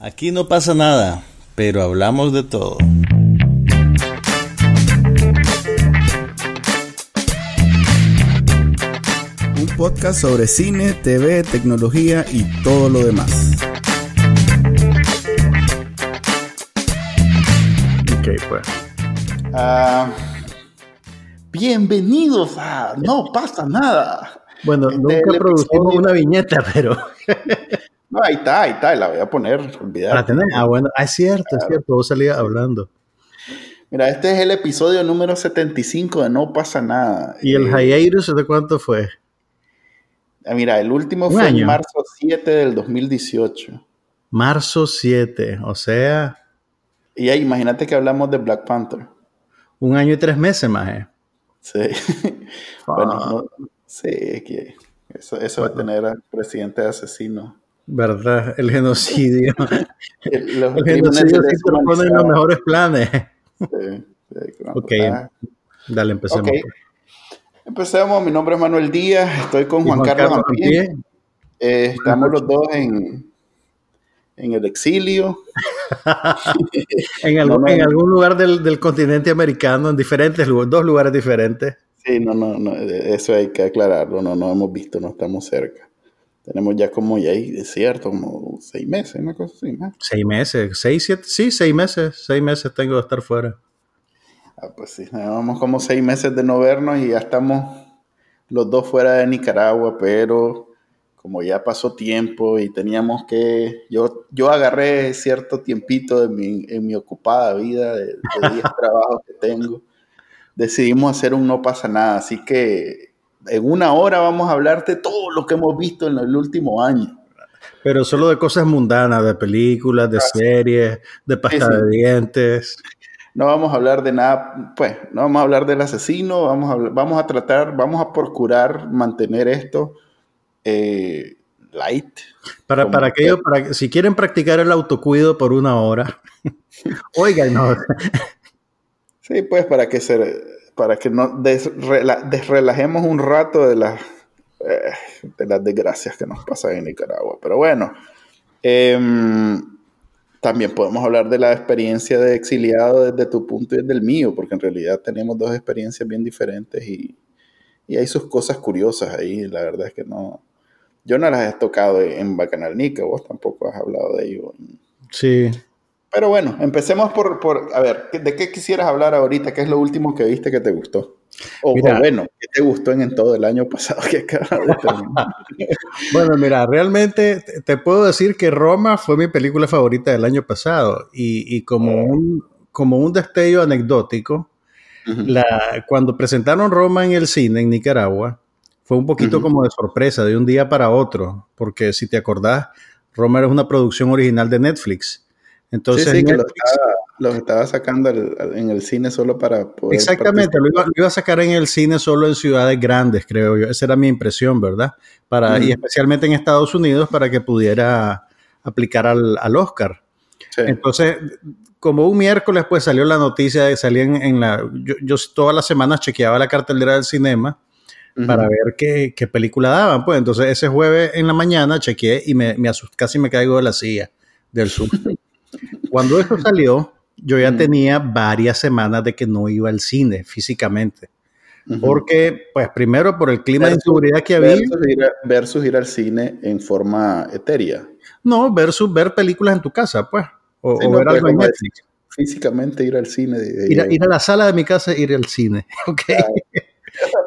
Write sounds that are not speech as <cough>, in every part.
Aquí no pasa nada, pero hablamos de todo. Un podcast sobre cine, TV, tecnología y todo lo demás. Ok, pues. Ah, bienvenidos a No pasa nada. Bueno, Este, nunca producimos episodio- una viñeta, pero. <laughs> No, ahí está, ahí está, la voy a poner, Para tener. Ah, bueno, ah, es cierto, es cierto. Vos salías hablando. Mira, este es el episodio número 75 de No pasa nada. ¿Y el Eh, hiatus de cuánto fue? ah, Mira, el último fue año. en marzo 7 del 2018. Marzo 7, o sea, Y ahí, imagínate que hablamos de Black Panther. un año y tres meses más. ¿eh? Sí. <laughs> bueno, no- sí, es que eso, eso va a tener al presidente de asesino. ¿Verdad? El genocidio. <laughs> Los El genocidio sí los mejores planes. Sí, sí, Ok, portada. Dale, empecemos. Ok. Empecemos, mi nombre es Manuel Díaz, estoy con Juan, Carlos. Ampie, Eh, estamos los dos en, en el exilio. <laughs> En, algún, No, no, en no. algún lugar del, del continente americano, en diferentes lugares, dos lugares diferentes. Sí, no, no, no, eso hay que aclararlo, no, no hemos visto, no estamos cerca. Tenemos ya como, ya es cierto, como seis meses, una cosa así, más. Seis meses, seis, siete, sí, seis meses, seis meses tengo de estar fuera. Ah, pues sí, llevamos como seis meses de no vernos y ya estamos los dos fuera de Nicaragua, pero como ya pasó tiempo y teníamos que, yo, yo agarré cierto tiempito de mi, en mi ocupada vida de, de 10 <laughs> trabajos que tengo, decidimos hacer un no pasa nada, así que en una hora vamos a hablar de todo lo que hemos visto en el último año. Pero solo de cosas mundanas, de películas, de series, de pasta Sí, de dientes. No vamos a hablar de nada, pues, no vamos a hablar del asesino, vamos a, vamos a tratar, vamos a procurar mantener esto eh, light. Para, para que- aquello, para si quieren practicar el autocuido por una hora, <laughs> oigan, no, Sí, pues, para que se, para que nos desrela- desrelajemos un rato de las, eh, de las desgracias que nos pasan en Nicaragua. Pero bueno, em, también podemos hablar de la experiencia de exiliado desde tu punto y desde el mío, porque en realidad tenemos dos experiencias bien diferentes y, y hay sus cosas curiosas ahí. La verdad es que no, yo no las he tocado en Bacanal Nica, vos tampoco has hablado de ello. sí. Pero bueno, empecemos por, por, a ver, ¿de qué quisieras hablar ahorita? ¿Qué es lo último que viste que te gustó? O, Mira. o bueno, ¿qué te gustó en, en todo el año pasado que acaba de terminar? <laughs> Bueno, mira, realmente te- puedo decir que Roma fue mi película favorita del año pasado y, y como, un, como un destello anecdótico, la, cuando presentaron Roma en el cine en Nicaragua, fue un poquito como de sorpresa, de un día para otro, porque si te acordás, Roma era una producción original de Netflix. Entonces, sí, sí, que lo Netflix- estaba, los estaba sacando en el cine solo para poder... Exactamente, lo iba, lo iba a sacar en el cine solo en ciudades grandes, creo yo. Esa era mi impresión, ¿verdad? Para. Y especialmente en Estados Unidos para que pudiera aplicar al, al Oscar. Sí. Entonces, como un miércoles, pues salió la noticia de salía en, en la. Yo, yo todas las semanas chequeaba la cartelera del cinema para ver qué, qué película daban. Pues entonces, ese jueves en la mañana chequeé y me, casi me caigo de la silla del susto. <laughs> Cuando eso salió, yo ya Mm. tenía varias semanas de que no iba al cine físicamente. Ujú. Porque, pues, primero por el clima de Versus- inseguridad que había, Versus ir, a- versus ir al cine en forma etérea. no, versus ver películas en tu casa, pues, o, Sí, o no, ver pues, algo en Netflix. Físicamente ir al cine. de- de- Ir a, ir a la sala de mi casa e ir al cine, <laughs> ¿ok?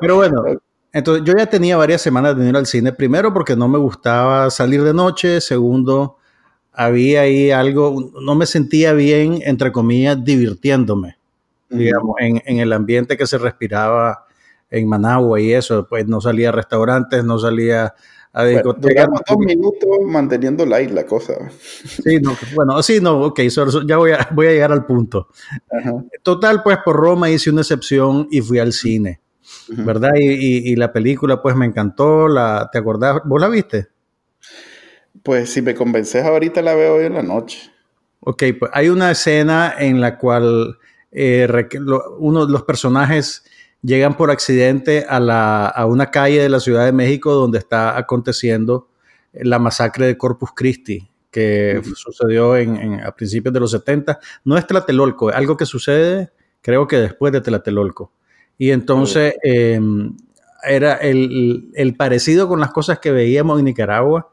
Pero bueno, entonces yo ya tenía varias semanas de ir al cine. Primero porque no me gustaba salir de noche. Segundo, había ahí algo, no me sentía bien, entre comillas, divirtiéndome. Digamos, en, en el ambiente que se respiraba en Managua y eso, pues no salía a restaurantes, no salía a Bueno, discotecas. duramos dos minutos manteniendo la cosa. Sí, no, bueno, sí, no, ok, so- so- ya voy a, voy a llegar al punto. Ajá. Total, pues por Roma hice una excepción y fui al cine. ¿verdad? Y, y- y la película pues me encantó, la, ¿te acordás? ¿Vos la viste? Pues si me convences ahorita la veo hoy en la noche. Ok, pues hay una escena en la cual eh, lo- uno de los personajes llegan por accidente a, la, a una calle de la Ciudad de México donde está aconteciendo la masacre de Corpus Christi, que sucedió en, a principios de los 70. No es Tlatelolco, es algo que sucede creo que después de Tlatelolco. Y entonces em, era el, el, parecido con las cosas que veíamos en Nicaragua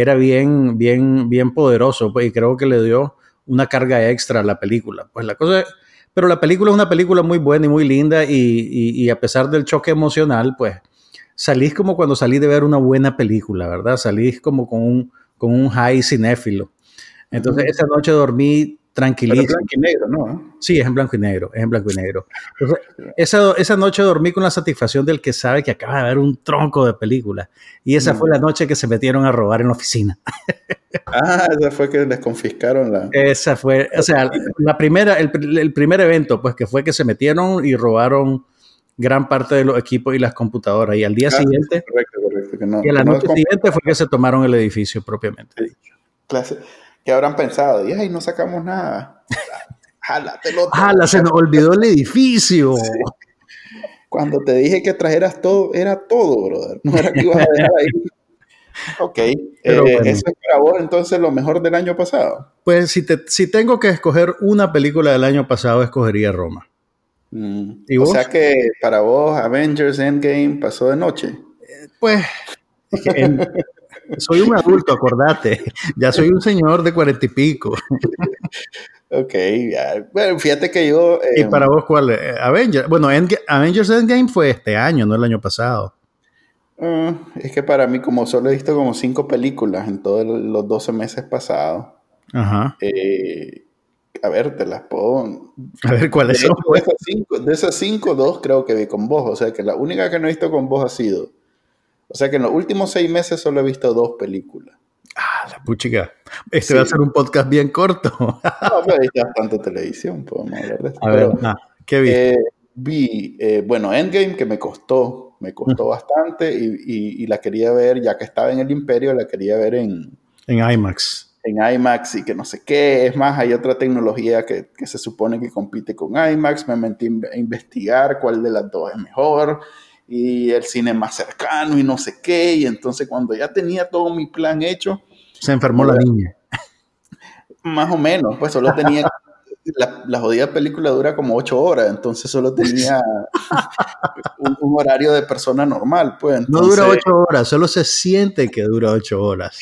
era bien, bien, bien poderoso, pues, y creo que le dio una carga extra a la película. Pues la cosa, pero la película es una película muy buena y muy linda, y, y, a pesar del choque emocional, pues salís como cuando salí de ver una buena película, ¿verdad? Salís como con un, con un high cinéfilo. Entonces, esa noche dormí tranquilísimo. Pero blanco y negro, ¿no? Sí, es en blanco y negro, es en blanco y negro. esa, esa, noche dormí con la satisfacción del que sabe que acaba de ver un tronco de película. Y esa fue la noche que se metieron a robar en la oficina. ah, esa fue que les confiscaron la... Esa fue, o sea, la primera, el, el primer evento, pues que fue que se metieron y robaron gran parte de los equipos y las computadoras. Y al día ah, siguiente... Correcto, correcto, que no, y a la noche siguiente fue que se tomaron el edificio propiamente dicho. Clase ¿Qué habrán pensado? Y ay, no sacamos nada. Jálatelo. Jala, se nos olvidó el edificio. Cuando te dije que trajeras todo, era todo, brother. No era que ibas a dejar ahí. Ok, eh, eso es para vos entonces lo mejor del año pasado. Pues si, te, si tengo que escoger una película del año pasado, escogería Roma. Mm. ¿Y o sea que para vos Avengers Endgame pasó de noche. Eh, pues soy un adulto, acordate. Ya soy un señor de cuarenta y pico. ok, ya. Bueno, fíjate que yo. ¿Y para vos cuál? Eh, Avengers. Bueno, Avengers Endgame fue este año, no el año pasado. Ah, es que para mí, como solo he visto como cinco películas en todos los 12 meses pasados. Ajá. Eh, a ver, te las puedo. A ver, ¿cuáles son? De esas, cinco, de esas cinco, dos creo que vi con vos. O sea que la única que no he visto con vos ha sido o sea que en los últimos seis meses solo he visto dos películas. Ah, la puchica. Este va a ser un podcast bien corto. no, pero hay bastante televisión, podemos hablar de esto. A ver, ¿qué vi? Eh, vi, eh, bueno, Endgame, que me costó, me costó bastante y, la quería ver, ya que estaba en el Imperio, la quería ver en... En IMAX. En IMAX y que no sé qué. Es más, hay otra tecnología que, que se supone que compite con IMAX. Me metí a investigar cuál de las dos es mejor y el cine más cercano y no sé qué. Y entonces cuando ya tenía todo mi plan hecho... Se enfermó la niña. Más o menos, pues solo tenía... La, jodida película dura como ocho horas, entonces solo tenía <laughs> un, horario de persona normal. Pues, no dura ocho horas, solo se siente que dura ocho horas.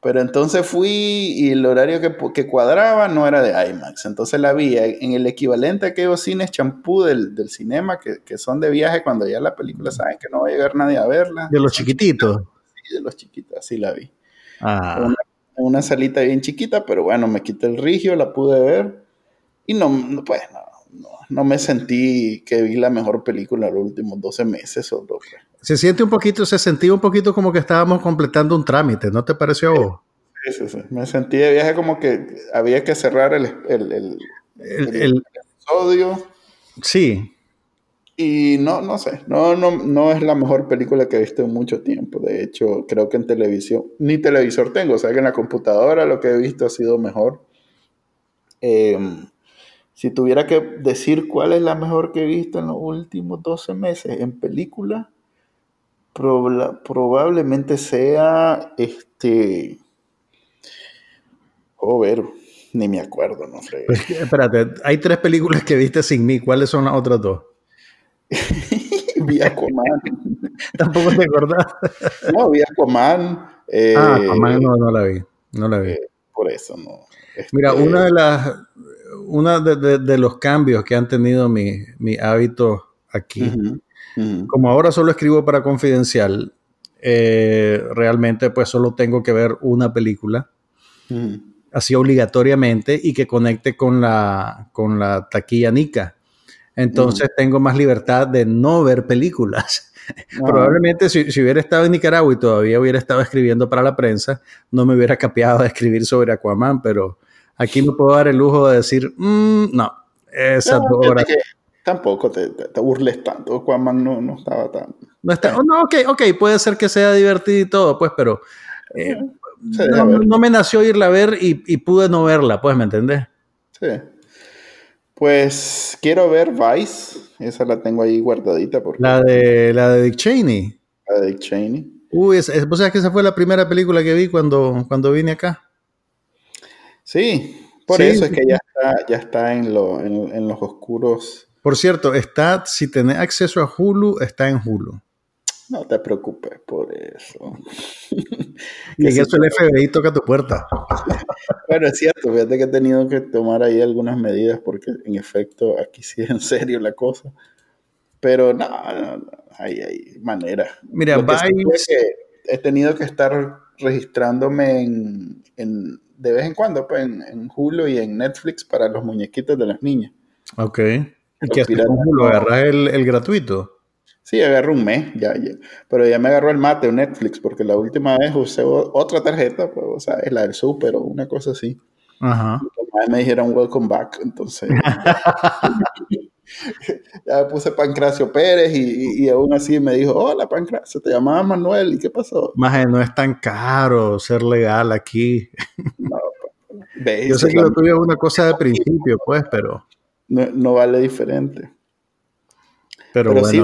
Pero entonces fui y el horario que, que, cuadraba no era de IMAX. Entonces la vi en el equivalente a aquellos cines champú del, del cinema que, que, son de viaje cuando ya la película saben que no va a llegar nadie a verla. De los chiquititos. Sí, de los chiquitos, así la vi. Ah. Una, una, salita bien chiquita, pero bueno, me quité el rigio, la pude ver. Y no, pues no, no, me sentí que vi la mejor película los últimos 12 meses o 12. Se siente un poquito, se sentía un poquito como que estábamos completando un trámite, ¿no te pareció a vos? Sí, sí, sí. Me sentí de viaje como que había que cerrar el, el, el, el episodio. Sí. Y no, no sé, no, no, no es la mejor película que he visto en mucho tiempo. De hecho, creo que en televisión, ni televisor tengo, o sea que en la computadora lo que he visto ha sido mejor. Em, si tuviera que decir cuál es la mejor que he visto en los últimos 12 meses en película, probablemente sea este. Ver, ni me acuerdo, no sé. Pues, espérate, hay tres películas que viste sin mí. ¿Cuáles son las otras dos? <laughs> vi Aquaman. <laughs> Tampoco te acordás. no, vi Aquaman. Eh, ah, Aquaman no, no, la vi. No la vi. Eh, por eso no. Mira, este, una de las. Una de, de, los cambios que han tenido mi, mi hábito aquí como ahora solo escribo para Confidencial, eh, realmente pues solo tengo que ver una película, así obligatoriamente, y que conecte con la, con la taquilla Nica. Entonces tengo más libertad de no ver películas. Ah. Probablemente si, hubiera estado en Nicaragua y todavía hubiera estado escribiendo para la prensa, no me hubiera capeado de escribir sobre Aquaman, pero aquí me puedo dar el lujo de decir, mm, no, esas dos horas tampoco te, te, burles tanto. Aquaman no, no estaba tan. No, está, oh, no, ok, ok, puede ser que sea divertido y todo, pues, pero eh, no, me nació irla a ver y, y, pude no verla, pues, ¿me entendés? Sí. Pues quiero ver Vice, esa la tengo ahí guardadita. Porque... La, de, la de Dick Cheney. La de Dick Cheney. Uy, es, es, que esa fue la primera película que vi cuando, cuando vine acá. Sí, por eso es que ya está, ya está en, lo, en, los oscuros. Por cierto, está, si tenés acceso a Hulu, está en Hulu. No te preocupes por eso. <laughs> y en eso el FBI toca tu puerta. <laughs> bueno, es cierto, fíjate que he tenido que tomar ahí algunas medidas porque en efecto aquí sí es en serio la cosa. Pero no, hay, hay manera. Mira, he tenido que estar registrándome en de vez en cuando, pues, en, en, Hulu y en Netflix para los muñequitos de las niñas. Ok. ¿Y con Hulu? ¿Agarras el, el, gratuito? Sí, agarro un mes, ya, ya, Pero ya me agarró el mate o Netflix, porque la última vez usé otra tarjeta, pues, o sea, es la del Super o una cosa así. Ajá. Y me dijeron welcome back, entonces. <laughs> ya me puse Pancracio Pérez y, y, aún así me dijo, hola Pancracio, te llamaba Manuel, ¿y qué pasó? Más no es tan caro ser legal aquí. No, Yo sé que lo tuyo es una cosa de <laughs> principio, pues, pero... No, vale diferente. Pero, bueno. sí,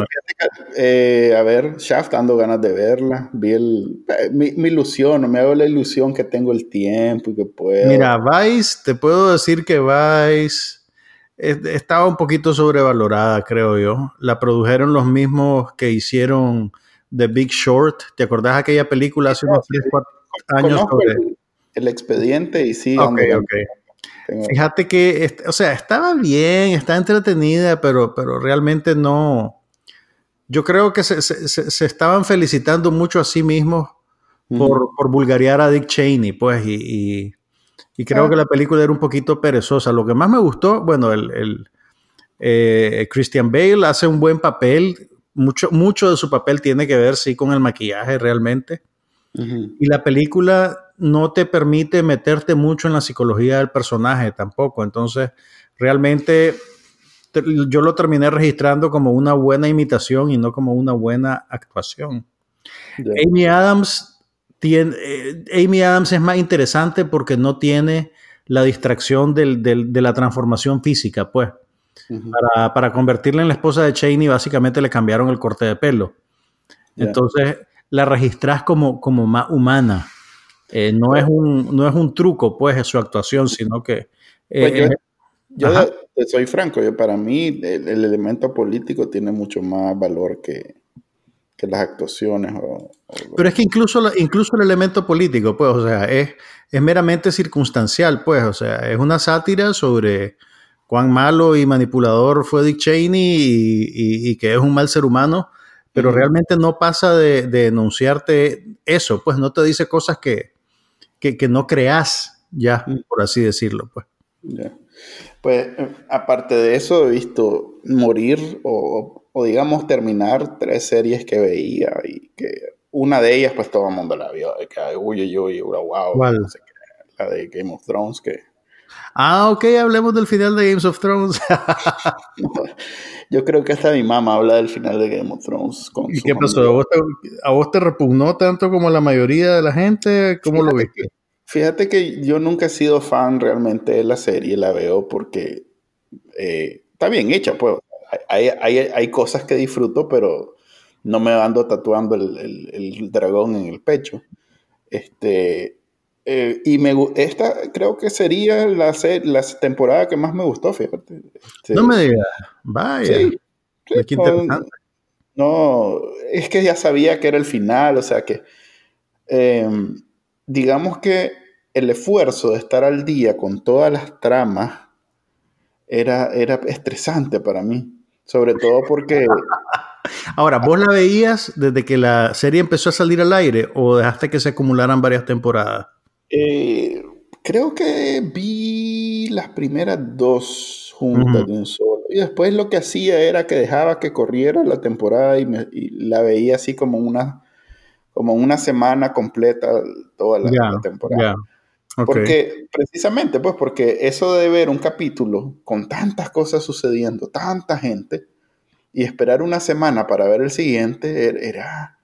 eh, a ver, Shaft, dando ganas de verla. Vi el, eh, mi, mi, ilusión, me hago la ilusión que tengo el tiempo y que puedo. Mira, Vice, te puedo decir que Vice estaba un poquito sobrevalorada, creo yo. La produjeron los mismos que hicieron The Big Short. ¿Te acordás de aquella película hace unos 3, 4 años? El, expediente y sí. Ok, ok. Fíjate que, o sea, estaba bien, está entretenida, pero, pero realmente no. Yo creo que se, se, estaban felicitando mucho a sí mismos por, por vulgarear a Dick Cheney, pues, y y creo que la película era un poquito perezosa. Lo que más me gustó, bueno, el, eh, Christian Bale hace un buen papel. Mucho, mucho de su papel tiene que ver, sí, con el maquillaje realmente. Y la película no te permite meterte mucho en la psicología del personaje tampoco. Entonces, realmente yo lo terminé registrando como una buena imitación y no como una buena actuación. Amy Adams eh, Amy Adams es más interesante porque no tiene la distracción de la transformación física, pues. para, convertirla en la esposa de Cheney, básicamente le cambiaron el corte de pelo. Entonces, la registras como, como más humana. Eh, no, es un, no es un truco, pues, en su actuación, sino que... Eh, pues yo, soy franco, yo, para mí el, elemento político tiene mucho más valor que, que las actuaciones. Pero es que incluso, incluso el elemento político, pues, o sea, es, es meramente circunstancial, pues, o sea, es una sátira sobre cuán malo y manipulador fue Dick Cheney y, que es un mal ser humano, pero realmente no pasa de, de, enunciarte eso, pues no te dice cosas que, que, no creas ya, por así decirlo, pues. Pues eh, aparte de eso, he visto morir o o digamos terminar tres series que veía y que una de ellas pues todo el mundo la vio, de que uy, uy, uy, wow, la de Game of Thrones que... Ah, ok, hablemos del final de Game of Thrones. <laughs> Yo creo que hasta mi mamá habla del final de Game of Thrones. ¿Y qué pasó? ¿A vos, te, repugnó tanto como la mayoría de la gente? ¿Cómo lo viste? fíjate que yo nunca he sido fan realmente de la serie, la veo porque eh, está bien hecha, pues hay, hay, hay, cosas que disfruto, pero no me ando tatuando el, el, dragón en el pecho. Este, eh, y me, esta creo que sería la, la temporada que más me gustó, fíjate. Este, no me digas, vaya. Sí, no, es que ya sabía que era el final, o sea que, em, digamos que el esfuerzo de estar al día con todas las tramas era, era estresante para mí. Sobre todo porque... <laughs> Ahora, ¿vos la veías desde que la serie empezó a salir al aire o dejaste que se acumularan varias temporadas? Eh, creo que vi las primeras dos juntas de un solo. Y después lo que hacía era que dejaba que corriera la temporada y, la veía así como una, como una semana completa toda la, temporada. Porque, precisamente, pues, porque eso de ver un capítulo con tantas cosas sucediendo, tanta gente, y esperar una semana para ver el siguiente er, era,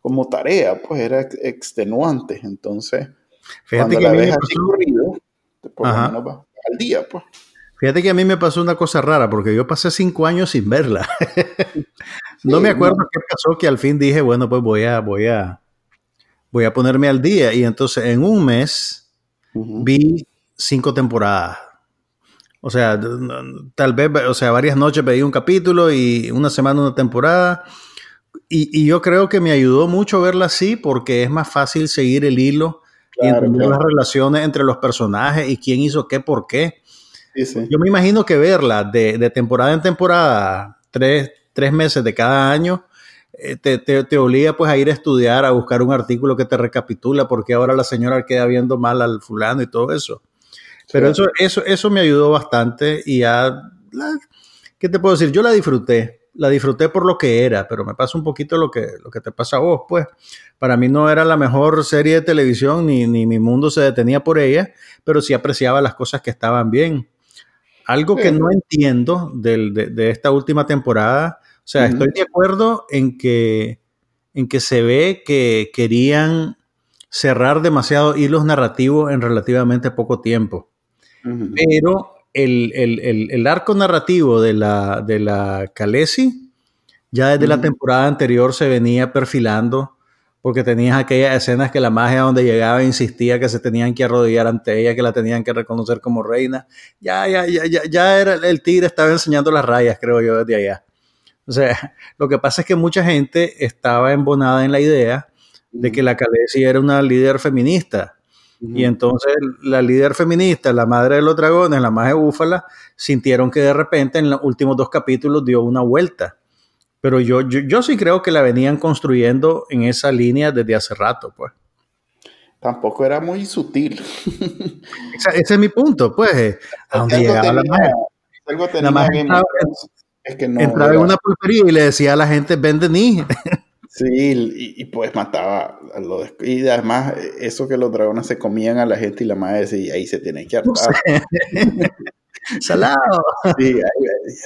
como tarea, pues, era extenuante. Entonces, Fíjate que a mí me pasó... al día, pues. Fíjate que a mí me pasó una cosa rara, porque yo pasé cinco años sin verla. <laughs> no me acuerdo qué pasó, que al fin dije, bueno, pues voy a, voy a, voy a ponerme al día. Y entonces en un mes Vi cinco temporadas. O sea, tal vez, o sea, varias noches veía un capítulo y una semana una temporada. Y, y, yo creo que me ayudó mucho verla así porque es más fácil seguir el hilo y entender las relaciones entre los personajes y quién hizo qué, por qué. Yo me imagino que verla de, de temporada en temporada, tres, tres, meses de cada año, eh, te, te, te, obliga pues a ir a estudiar, a buscar un artículo que te recapitula porque ahora la señora queda viendo mal al fulano y todo eso. Pero eso, eso, eso me ayudó bastante y ya, ¿qué te puedo decir? Yo la disfruté, la disfruté por lo que era, pero me pasa un poquito lo que, lo que te pasa a vos, pues. Para mí no era la mejor serie de televisión, ni, ni mi mundo se detenía por ella, pero sí apreciaba las cosas que estaban bien. Algo que no entiendo de, de, esta última temporada, o sea, estoy de acuerdo en que, en que se ve que querían cerrar demasiado hilos narrativos en relativamente poco tiempo. Pero el, el, el, arco narrativo de la, de la Khaleesi, ya desde la temporada anterior se venía perfilando, porque tenías aquellas escenas que la magia donde llegaba insistía que se tenían que arrodillar ante ella, que la tenían que reconocer como reina. Ya, ya, ya, ya, ya era, el tigre estaba enseñando las rayas, creo yo, desde allá. O sea, <laughs> lo que pasa es que mucha gente estaba embonada en la idea de que la Khaleesi era una líder feminista y entonces la líder feminista, la madre de los dragones, la madre búfala, sintieron que de repente en los últimos dos capítulos dio una vuelta. Pero yo, yo, sí creo que la venían construyendo en esa línea desde hace rato, pues. Tampoco era muy sutil. ese es mi punto, pues. Eh, a donde llegaba la madre. La madre es que no entraba en una pulpería y le decía a la gente, vende ni. Sí, y, pues mataba a los... Y además, eso que los dragones se comían a la gente y la madre decía, ahí se tiene que hartar. <laughs> Salado. Sí,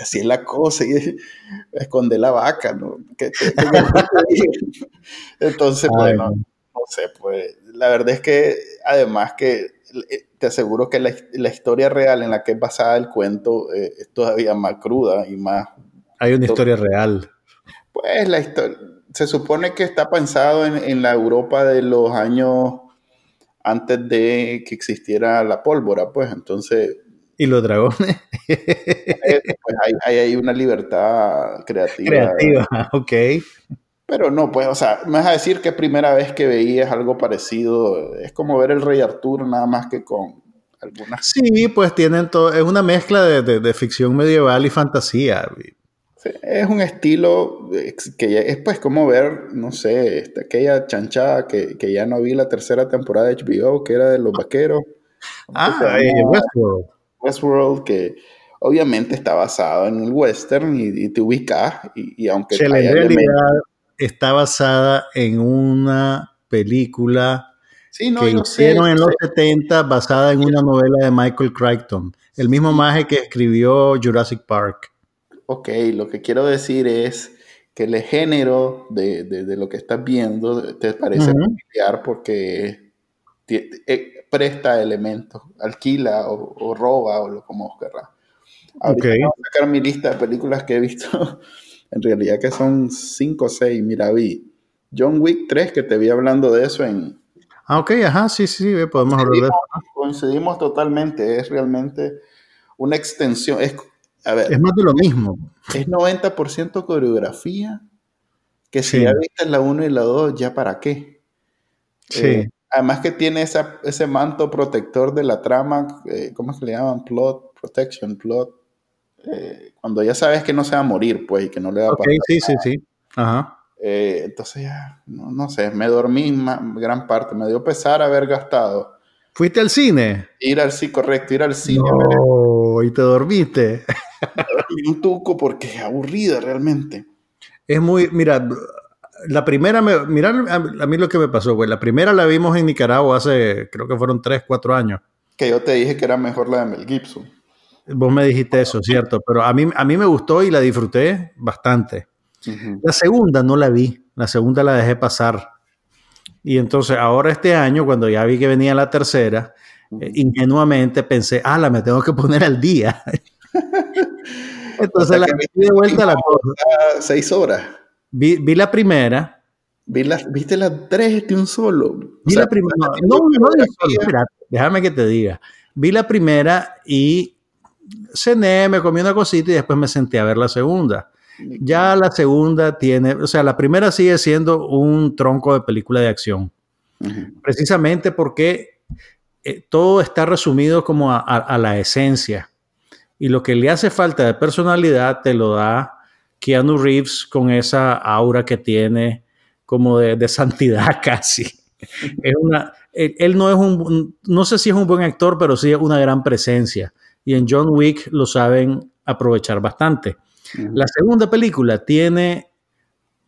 así es la cosa, y <laughs> esconde la vaca, ¿no? <laughs> Entonces, bueno, no sé, pues la verdad es que además que eh, te aseguro que la, la historia real en la que es basada el cuento eh, es todavía más cruda y más... Hay una historia real. Pues la historia se supone que está pensado en, la Europa de los años antes de que existiera la pólvora, pues entonces... ¿Y los dragones? Eh, pues hay, hay, una libertad creativa. Creativa, <laughs> ok. Pero no, pues, o sea, me vas a decir que primera vez que veías algo parecido, es como ver el Rey Arturo, nada más que con algunas... Sí, pues tienen todo, es una mezcla de, de, de ficción medieval y fantasía es un estilo que es pues como ver, no sé, este, aquella chanchada que, ya no vi la tercera temporada de HBO, que era de los vaqueros. Ah, eh, Westworld. Westworld, que obviamente está basado en el western y, te ubicas, y, aunque... en realidad está basada en una película que hicieron en los 70 basada en una novela de Michael Crichton, el mismo maje que escribió Jurassic Park. Ok, lo que quiero decir es que el género de, de, lo que estás viendo te parece familiar porque eh, presta elementos, alquila o, roba o lo como querrá. Ahorita voy a sacar mi lista de películas que he visto, <laughs> en realidad que son 5 o 6, mira, vi John Wick 3, que te vi hablando de eso en... Ah, ok, ajá, sí, sí, podemos hablar de eso. Coincidimos totalmente, es realmente una extensión, es es más de lo mismo. Es 90% coreografía, que si ya viste la 1 y la 2, ya para qué. Sí. Eh, además que tiene esa, ese manto protector de la trama, eh, ¿cómo se le llaman? Plot, protection, plot. Eh, cuando ya sabes que no se va a morir, pues, y que no le va a pasar. sí, sí, sí. Ajá. entonces ya, no, no, sé, me dormí gran parte, me dio pesar haber gastado. ¿Fuiste al cine? Ir al sí, correcto, ir al cine. No, y te dormiste. <laughs> <laughs> un tuco porque es aburrida realmente. Es muy, mira, la primera, me, mira a, mí lo que me pasó, güey. La primera la vimos en Nicaragua hace, creo que fueron 3, 4 años. Que yo te dije que era mejor la de Mel Gibson. Vos me dijiste eso, cierto, pero a mí, a mí me gustó y la disfruté bastante. La segunda no la vi, la segunda la dejé pasar. Y entonces ahora este año, cuando ya vi que venía la tercera, eh, ingenuamente pensé, ah, la me tengo que poner al día. <laughs> Entonces la vi de vuelta la cosa. Seis horas. Vi, vi la primera. Vi ¿Viste las tres de un solo? Vi la primera. No, no, no, déjame que te diga. vi la primera y cené, me comí una cosita y después me senté a ver la segunda. Ya la segunda tiene, o sea, la primera sigue siendo un tronco de película de acción. Precisamente porque eh, todo está resumido como a, la esencia. Y lo que le hace falta de personalidad te lo da Keanu Reeves con esa aura que tiene como de, <laughs> santidad casi. Es una, él, no es un, no sé si es un buen actor, pero sí es una gran presencia. Y en John Wick lo saben aprovechar bastante. La segunda película tiene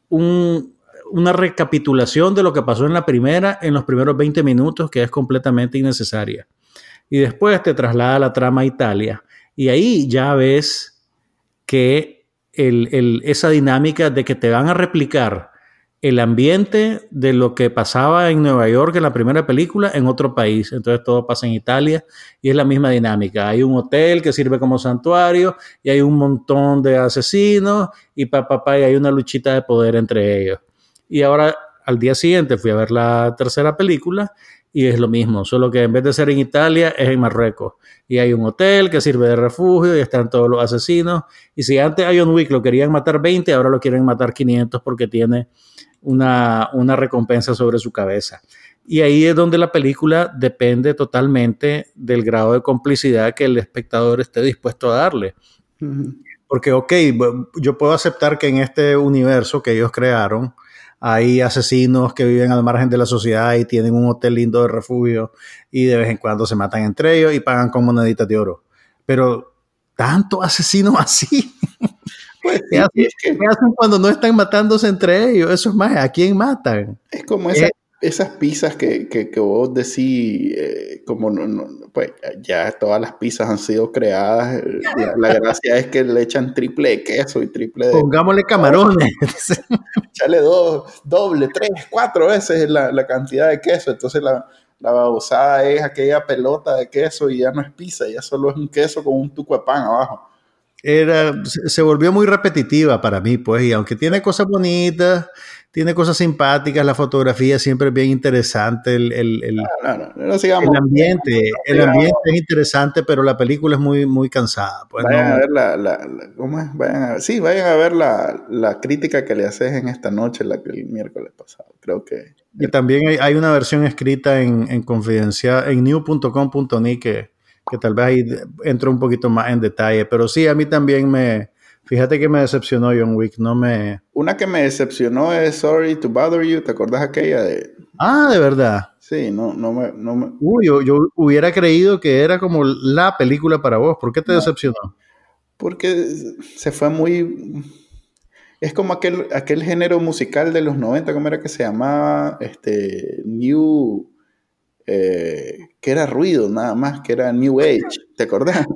una recapitulación de lo que pasó en la primera en los primeros 20 minutos, que es completamente innecesaria. Y después te traslada la trama a Italia. Y ahí ya ves que esa dinámica de que te van a replicar el ambiente de lo que pasaba en Nueva York en la primera película en otro país. Entonces todo pasa en Italia y es la misma dinámica. Hay un hotel que sirve como santuario y hay un montón de asesinos y papá pa, y hay una luchita de poder entre ellos. Y ahora al día siguiente fui a ver la tercera película y es lo mismo, solo que en vez de ser en Italia es en Marruecos. Y hay un hotel que sirve de refugio y están todos los asesinos. Y si antes a John Wick lo querían matar 20, ahora lo quieren matar 500 porque tiene una, recompensa sobre su cabeza. Y ahí es donde la película depende totalmente del grado de complicidad que el espectador esté dispuesto a darle. Porque, ok, yo puedo aceptar que en este universo que ellos crearon hay asesinos que viven al margen de la sociedad y tienen un hotel lindo de refugio y de vez en cuando se matan entre ellos y pagan con moneditas de oro. Pero tanto asesinos así. <laughs> Pues, ¿Qué, hacen, cuando no están matándose entre ellos? Eso es más, ¿a quién matan? Es como eh, esas pizzas que, que, vos decís, eh, como no, pues ya todas las pizzas han sido creadas. La, gracia es que le echan triple de queso y triple de. Pongámosle camarones. <laughs> Echale dos, doble, tres, cuatro veces la, la cantidad de queso. Entonces la, la babosada es aquella pelota de queso y ya no es pizza, ya solo es un queso con un tuco de pan abajo era, se volvió muy repetitiva para mí, pues, y aunque tiene cosas bonitas, tiene cosas simpáticas, la fotografía siempre es bien interesante, el, el, el, ambiente, el ambiente es interesante, pero la película es muy, muy cansada. Pues, vayan a ver la, ¿cómo es? Vayan a, sí, vayan a ver la, la, crítica que le haces en esta noche, la el miércoles pasado, creo que. Y también hay, hay una versión escrita en, en confidencial, en new.com.ni que que tal vez ahí entro un poquito más en detalle, pero sí, a mí también me, fíjate que me decepcionó John Wick, no me... Una que me decepcionó es Sorry to Bother You, ¿te acordás aquella de... Ah, de verdad. Sí, no, no me... No me... Uy, yo, hubiera creído que era como la película para vos, ¿por qué te decepcionó? Porque se fue muy... Es como aquel, aquel género musical de los 90, ¿cómo era que se llamaba? Este, New... Eh, que era ruido nada más, que era New Age, ¿te acordás?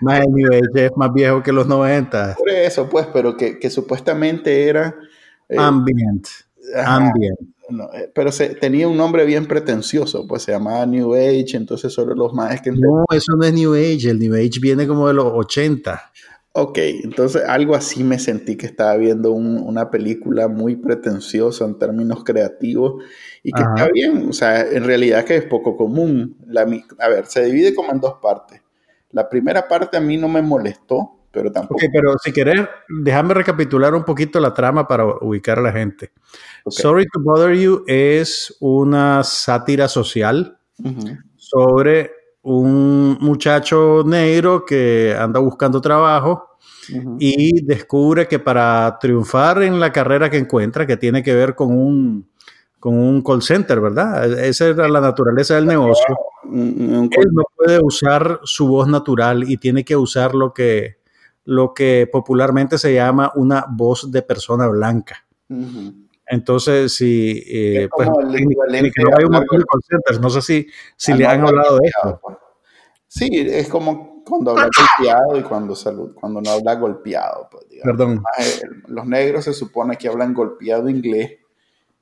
Más New Age es más viejo que los 90. Por eso, pues, pero que, que supuestamente era... Eh, ambient. ambient. Eh, pero se, tenía un nombre bien pretencioso, pues se llamaba New Age, entonces solo los más que... No, eso no es New Age, el New Age viene como de los 80. Ok, entonces algo así me sentí que estaba viendo una película muy pretenciosa en términos creativos y que está bien, o sea, en realidad que es poco común. La, a ver, se divide como en dos partes. La primera parte a mí no me molestó, pero tampoco. Ok, pero si querés, déjame recapitular un poquito la trama para ubicar a la gente. Sorry to Bother You es una sátira social sobre un muchacho negro que anda buscando trabajo y descubre que para triunfar en la carrera que encuentra, que tiene que ver con un, con un call center, ¿verdad? Esa era la naturaleza del negocio. Él no puede usar su voz natural y tiene que usar lo que, lo que popularmente se llama una voz de persona blanca. Entonces, si eh, pues, no hay un montón de call centers, no sé si, si le han hablado de eso. Pues. Sí, es como cuando habla golpeado y cuando, salud, cuando no habla golpeado. Pues, Perdón. Los negros se supone que hablan golpeado inglés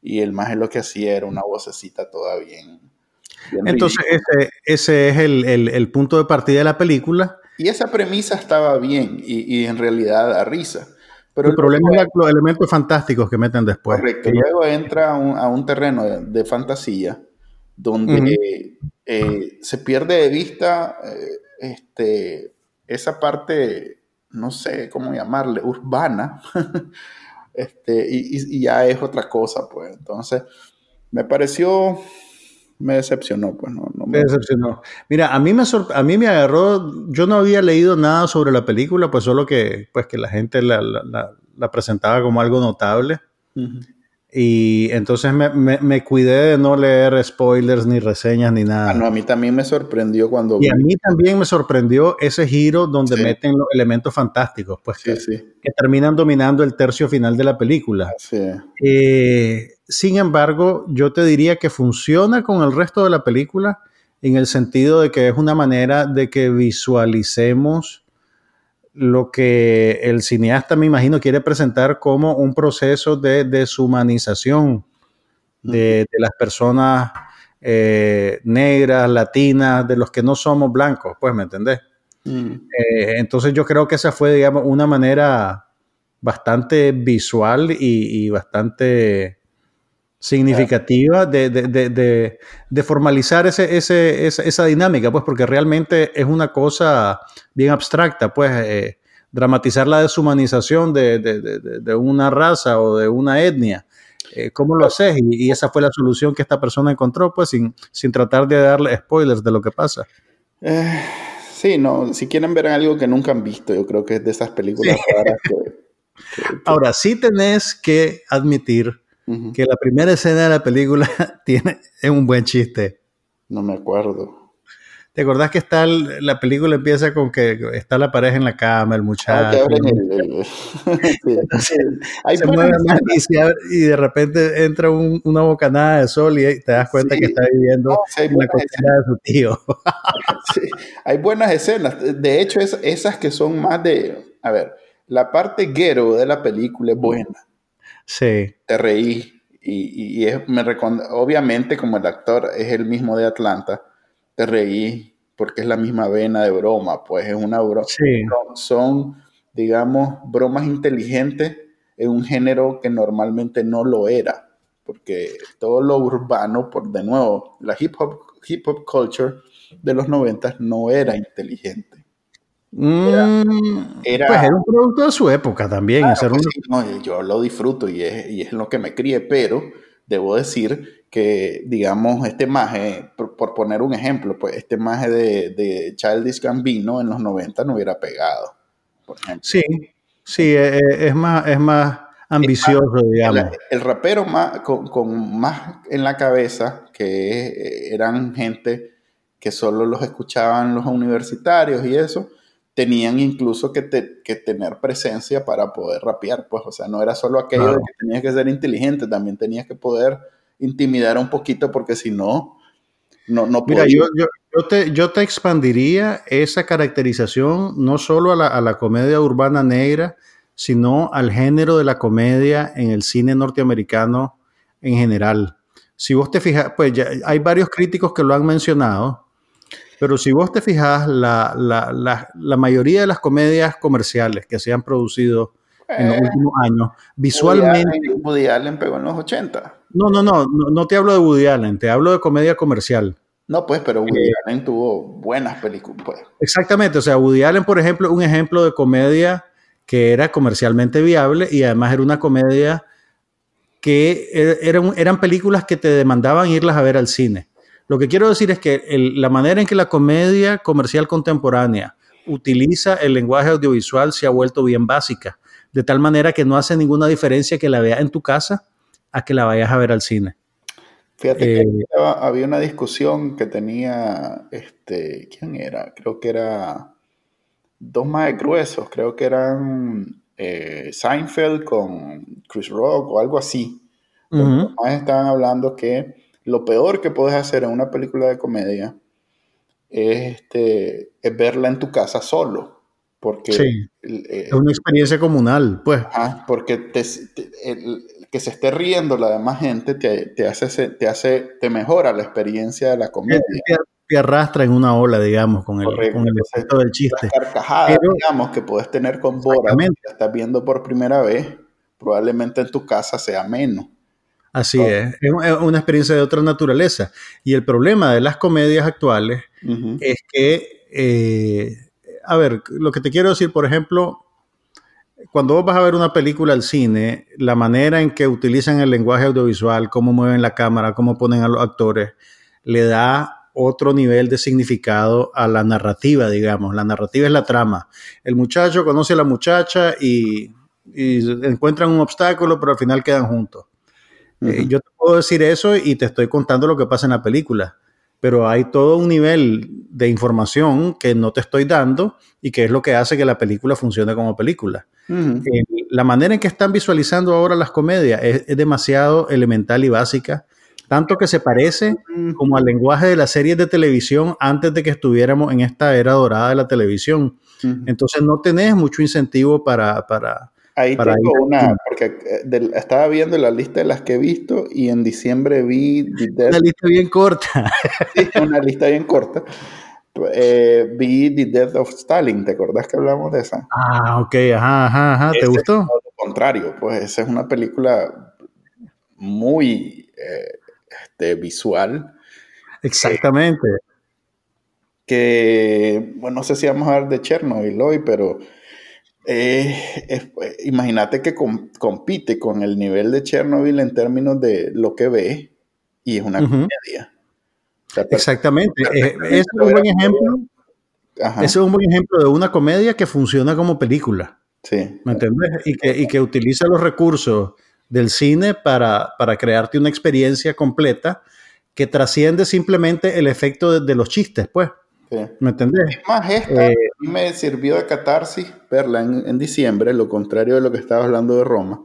y el más es lo que hacía era una vocecita toda bien. Entonces, ese, ese, es el, el, el, punto de partida de la película. Y esa premisa estaba bien y, y en realidad da risa. Pero el, problema es los elementos fantásticos que meten después. Correcto. Luego entra a un, a un terreno de, de fantasía donde eh, se pierde de vista eh, este, esa parte, no sé cómo llamarle, urbana, <laughs> este, y, ya es otra cosa, pues. Entonces, me pareció, me decepcionó, pues, no, me... decepcionó. Mira, a mí me, a mí me agarró, yo no había leído nada sobre la película, pues solo que, pues, que la gente la, la, presentaba como algo notable. Y entonces me, me, cuidé de no leer spoilers ni reseñas ni nada. Ah, no, a mí también me sorprendió cuando... Y a mí también me sorprendió ese giro donde meten los elementos fantásticos, pues que, que, terminan dominando el tercio final de la película. Eh, sin embargo, yo te diría que funciona con el resto de la película en el sentido de que es una manera de que visualicemos lo que el cineasta, me imagino, quiere presentar como un proceso de deshumanización de, las personas eh, negras, latinas, de los que no somos blancos, pues, ¿me entendés? Mm. Eh, entonces yo creo que esa fue, digamos, una manera bastante visual y bastante significativa de, de, de, de formalizar ese, ese, esa, dinámica, pues porque realmente es una cosa bien abstracta, pues eh, dramatizar la deshumanización de, una raza o de una etnia. Eh, ¿Cómo lo haces? Y, esa fue la solución que esta persona encontró, pues sin, sin tratar de darle spoilers de lo que pasa. Eh, sí, no, si quieren ver algo que nunca han visto, yo creo que es de esas películas raras Ahora, sí tenés que admitir que la primera escena de la película <laughs> tiene, es un buen chiste. No me acuerdo. ¿Te acordás que está la película empieza con que está la pareja en la cama, el muchacho? y, de repente entra una bocanada de sol y te das cuenta que está viviendo en la cocina de su tío. <laughs> Hay buenas escenas. De hecho, es, esas que son más de. A ver, la parte ghetto de la película es buena. Sí. Te reí. Y, es, me obviamente, como el actor es el mismo de Atlanta, te reí porque es la misma vena de broma, pues es una broma. Sí. Son, digamos, bromas inteligentes en un género que normalmente no lo era, porque todo lo urbano, por de nuevo, la hip hop, hip hop culture de los 90 no era inteligente. Mm, era, pues era un producto de su época también. Pues yo lo disfruto y es, y es lo que me crié, pero debo decir que, digamos, este maje, por, poner un ejemplo, pues este maje de, de Childish Gambino en los 90 no hubiera pegado. Sí, sí, e, e, es, más, es más ambicioso, digamos. El, rapero más, con, con, más en la cabeza, que eran gente que solo los escuchaban los universitarios y eso, tenían incluso que, tener presencia para poder rapear, pues, o sea, no era solo aquello de que tenías que ser inteligente, también tenías que poder intimidar un poquito porque si no, no, no Mira, yo, yo, te, yo te expandiría esa caracterización no solo a la, a la comedia urbana negra, sino al género de la comedia en el cine norteamericano en general. Si vos te fijas, pues ya hay varios críticos que lo han mencionado, pero si vos te fijas, la, la, la, la, mayoría de las comedias comerciales que se han producido en los eh, últimos años, visualmente... Woody Allen, pegó en los 80. No, no, no, no, te hablo de Woody Allen, te hablo de comedia comercial. No, pues, pero Woody eh, Allen tuvo buenas películas. Pues. Exactamente, o sea, Woody Allen, por ejemplo, un ejemplo de comedia que era comercialmente viable y además era una comedia que er, eran, eran películas que te demandaban irlas a ver al cine. Lo que quiero decir es que la manera en que la comedia comercial contemporánea utiliza el lenguaje audiovisual se ha vuelto bien básica, de tal manera que no hace ninguna diferencia que la veas en tu casa a que la vayas a ver al cine. Fíjate que eh, había una discusión que tenía, este, ¿quién era? Creo que era dos más gruesos, creo que eran eh, Seinfeld con Chris Rock o algo así. Los más estaban hablando que lo peor que puedes hacer en una película de comedia es, este, verla en tu casa solo. Porque eh, es una experiencia comunal, pues. porque que se esté riendo la demás gente te, hace, te hace, te mejora la experiencia de la comedia. Te, arrastra en una ola, digamos, con el, con el efecto del chiste. carcajadas, digamos, que puedes tener con Bora, que estás viendo por primera vez, probablemente en tu casa sea menos. Así es, es una experiencia de otra naturaleza. Y el problema de las comedias actuales es que, eh, a ver, lo que te quiero decir, por ejemplo, cuando vos vas a ver una película al cine, la manera en que utilizan el lenguaje audiovisual, cómo mueven la cámara, cómo ponen a los actores, le da otro nivel de significado a la narrativa, digamos. La narrativa es la trama. El muchacho conoce a la muchacha y, encuentran un obstáculo, pero al final quedan juntos. Eh, yo te puedo decir eso y te estoy contando lo que pasa en la película, pero hay todo un nivel de información que no te estoy dando y que es lo que hace que la película funcione como película. Eh, la manera en que están visualizando ahora las comedias es, demasiado elemental y básica, tanto que se parece como al lenguaje de las series de televisión antes de que estuviéramos en esta era dorada de la televisión. Entonces no tenés mucho incentivo para, para, Ahí tengo una, porque eh, estaba viendo la lista de las que he visto y en diciembre vi... <laughs> Una lista bien corta. <laughs> sí, una lista bien corta. Eh, vi The Death of Stalin, ¿te acordás que hablamos de esa? Ah, ok, ajá, ajá, ajá. ¿te gustó? lo contrario, pues esa es una película muy eh, este, visual. Exactamente. que, bueno, no sé si vamos a hablar de Chernobyl hoy, pero eh, imagínate que compite con el nivel de Chernobyl en términos de lo que ve y es una comedia. Exactamente. Eh, es un buen ejemplo. es un buen ejemplo de una comedia que funciona como película. Sí. ¿Me entiendes? Y que, y que utiliza los recursos del cine para, para, crearte una experiencia completa que trasciende simplemente el efecto de los chistes, pues. ¿Me entendés? más, esta eh, me sirvió de catarsis verla en, diciembre, lo contrario de lo que estaba hablando de Roma.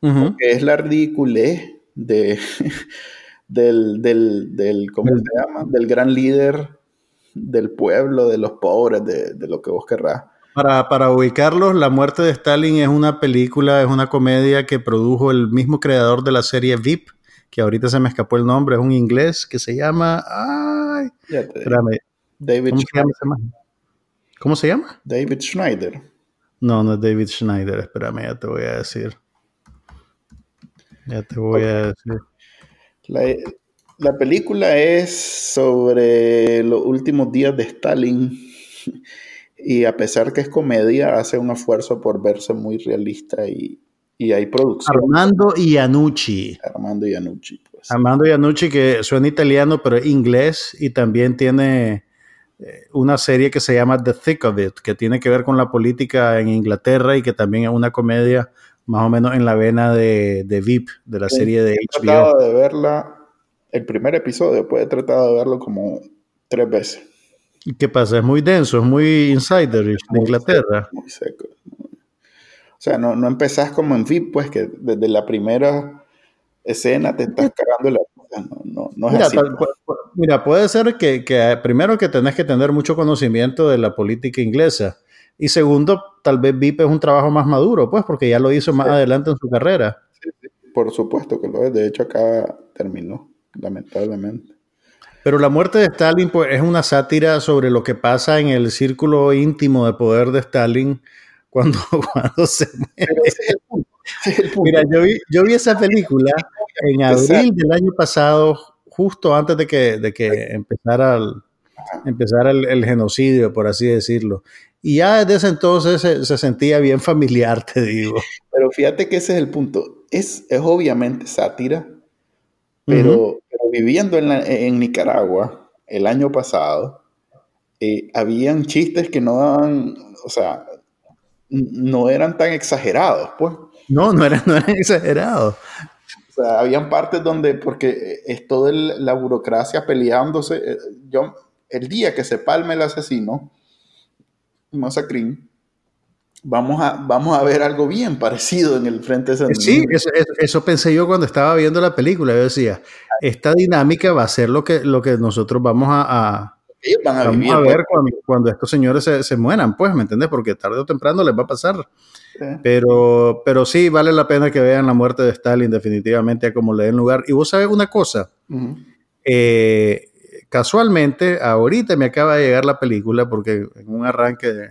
Porque es la ridiculez de, <laughs> del, del, del, ¿cómo se llama? Del gran líder del pueblo, de los pobres, de, de lo que vos querrás. Para, para, ubicarlos, La muerte de Stalin es una película, es una comedia que produjo el mismo creador de la serie VIP, que ahorita se me escapó el nombre, es un inglés que se llama... Ay, espérame, David ¿Cómo se, llama? ¿Cómo se llama? David Schneider. No, no es David Schneider. Espérame, ya te voy a decir. Ya te voy a decir. La, película es sobre los últimos días de Stalin. <laughs> Y a pesar que es comedia, hace un esfuerzo por verse muy realista y, y hay producción. Armando Iannucci. Armando Iannucci. Pues. Armando Iannucci, que suena italiano, pero inglés y también tiene una serie que se llama The Thick of It, que tiene que ver con la política en Inglaterra y que también es una comedia más o menos en la vena de, de VIP, de la serie de HBO. He tratado de verla, el primer episodio, pues he tratado de verlo como tres veces. ¿Y qué pasa? Es muy denso, es muy insiderish de Inglaterra. muy seco. O sea, no, no empezás como en VIP, pues que desde la primera escena te estás cagando la no, no, es mira, así. mira, puede ser que, que, primero que tenés que tener mucho conocimiento de la política inglesa y segundo, tal vez VIP es un trabajo más maduro, pues porque ya lo hizo más adelante en su carrera. Sí, por supuesto que lo es, de hecho acá terminó, lamentablemente. Pero la muerte de Stalin pues, es una sátira sobre lo que pasa en el círculo íntimo de poder de Stalin cuando, <laughs> cuando se muere. Mira, yo vi, yo vi esa película en abril del año pasado, justo antes de que, de que empezara, el, empezara el, genocidio, por así decirlo. Y ya desde ese entonces se, sentía bien familiar, te digo. Pero fíjate que ese es el punto. Es, es obviamente sátira, pero, viviendo en, en, Nicaragua el año pasado, eh, habían chistes que no daban, o sea, no eran tan exagerados, pues. No, no eran, no eran exagerados. O sea, habían partes donde, porque es toda la burocracia peleándose. Eh, yo, el día que se palme el asesino, Masacrín, vamos a, vamos a ver algo bien parecido en el frente de Sí, eso, eso, pensé yo cuando estaba viendo la película. Yo decía, esta dinámica va a ser lo que, lo que nosotros vamos a, van a, vamos a ver cuando, cuando, estos señores se, se, mueran, pues, ¿me entiendes? Porque tarde o temprano les va a pasar. Pero, pero sí, vale la pena que vean la muerte de Stalin, definitivamente, a como le den lugar. Y vos sabes una cosa, eh, casualmente, ahorita me acaba de llegar la película, porque en un arranque de,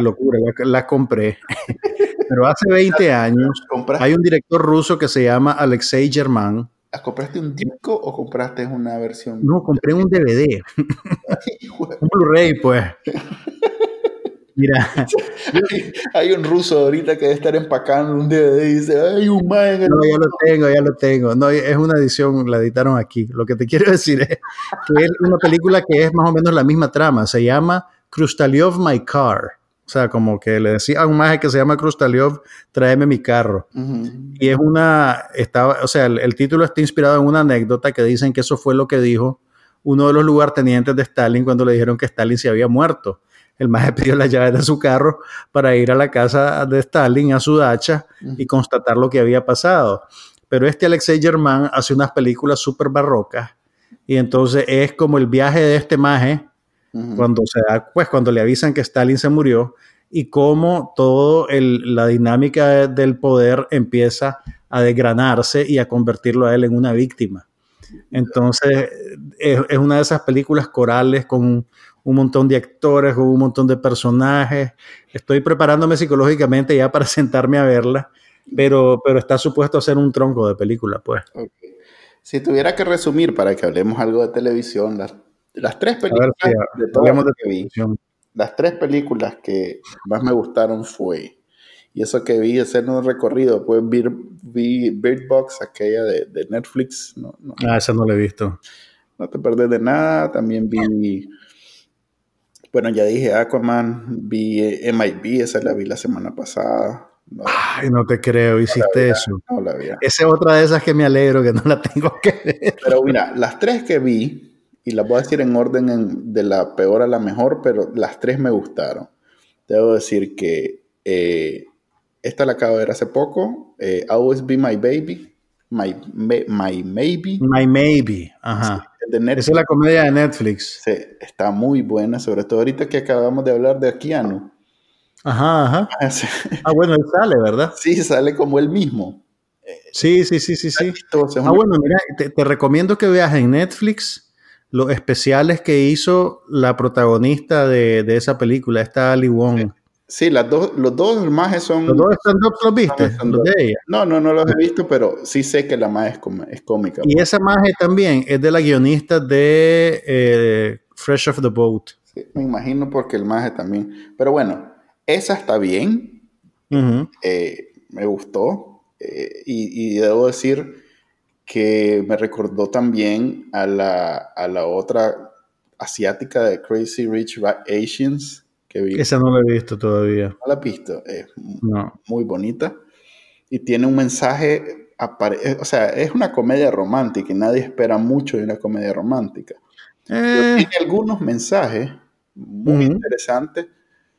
locura la, compré. <laughs> Pero hace 20 <laughs> años hay un director ruso que se llama Alexei German. ¿Compraste un disco o compraste una versión? No, compré un DVD. <laughs> un Blu-ray, pues. <laughs> Mira. <laughs> Hay, un ruso ahorita que debe estar empacando un DVD y dice, hay un man No, ya lo tengo, ya lo tengo. No, es una edición, la editaron aquí. Lo que te quiero decir es que es una película que es más o menos la misma trama. Se llama Krustaliov My Car. O sea, como que le decía a un maje que se llama Krustaliov, tráeme mi carro. Y es una, estaba, o sea, el, el, título está inspirado en una anécdota que dicen que eso fue lo que dijo uno de los lugartenientes de Stalin cuando le dijeron que Stalin se había muerto el maje <laughs> pidió la llave de su carro para ir a la casa de Stalin, a su dacha, y constatar lo que había pasado. Pero este Alexei Germán hace unas películas súper barrocas, y entonces es como el viaje de este maje, cuando, se da, pues, cuando le avisan que Stalin se murió, y cómo toda la dinámica del poder empieza a desgranarse y a convertirlo a él en una víctima. Entonces, es, es, una de esas películas corales con un montón de actores, con un montón de personajes. Estoy preparándome psicológicamente ya para <laughs> sentarme a verla, pero, pero está supuesto a ser un tronco de película, pues. Si tuviera que resumir para que hablemos algo de televisión, las, las tres películas de que vi, las tres películas que más me gustaron fue y eso que vi hacer un recorrido, pues vi, vi Bird Box, aquella de, de Netflix. No, ah, esa no la he visto. No te perdés de nada. También vi bueno, ya dije Aquaman, vi MIB, esa la vi la semana pasada. Ay, no te creo, hiciste eso. No. Esa es otra de esas que me alegro que no la tengo que ver. Pero mira, las tres que vi, y las voy a decir en orden de la peor a la mejor, pero las tres me gustaron. Debo decir que eh, esta la acabo de ver hace poco, eh, Always Be My Baby, My, my Maybe. My Maybe, ajá. Esa es la comedia de Netflix. Sí, está muy buena, sobre todo ahorita que acabamos de hablar de Keanu. Ajá, ajá. Ah, ah, bueno, él sale, ¿verdad? Sí, sale como él mismo. Sí, sí, sí, sí, sí. Ah, bueno, mira, te, recomiendo que veas en Netflix los especiales que hizo la protagonista de, esa película, esta Ali Wong. Sí, las dos, los dos majes son. ¿Los dos están los viste? No, no, no los he visto, pero sí sé que la maje es, cómica. Y esa maje también es de la guionista de eh, Fresh of the Boat. Sí, me imagino porque el maje también. Pero bueno, esa está bien. Eh, me gustó. Eh, y, debo decir que me recordó también a la, a la otra asiática de Crazy Rich Asians esa no la he visto todavía. ¿No la has visto? Es muy bonita. Y tiene un mensaje, eh, o sea, es una comedia romántica y nadie espera mucho de una comedia romántica. Eh. tiene algunos mensajes muy interesantes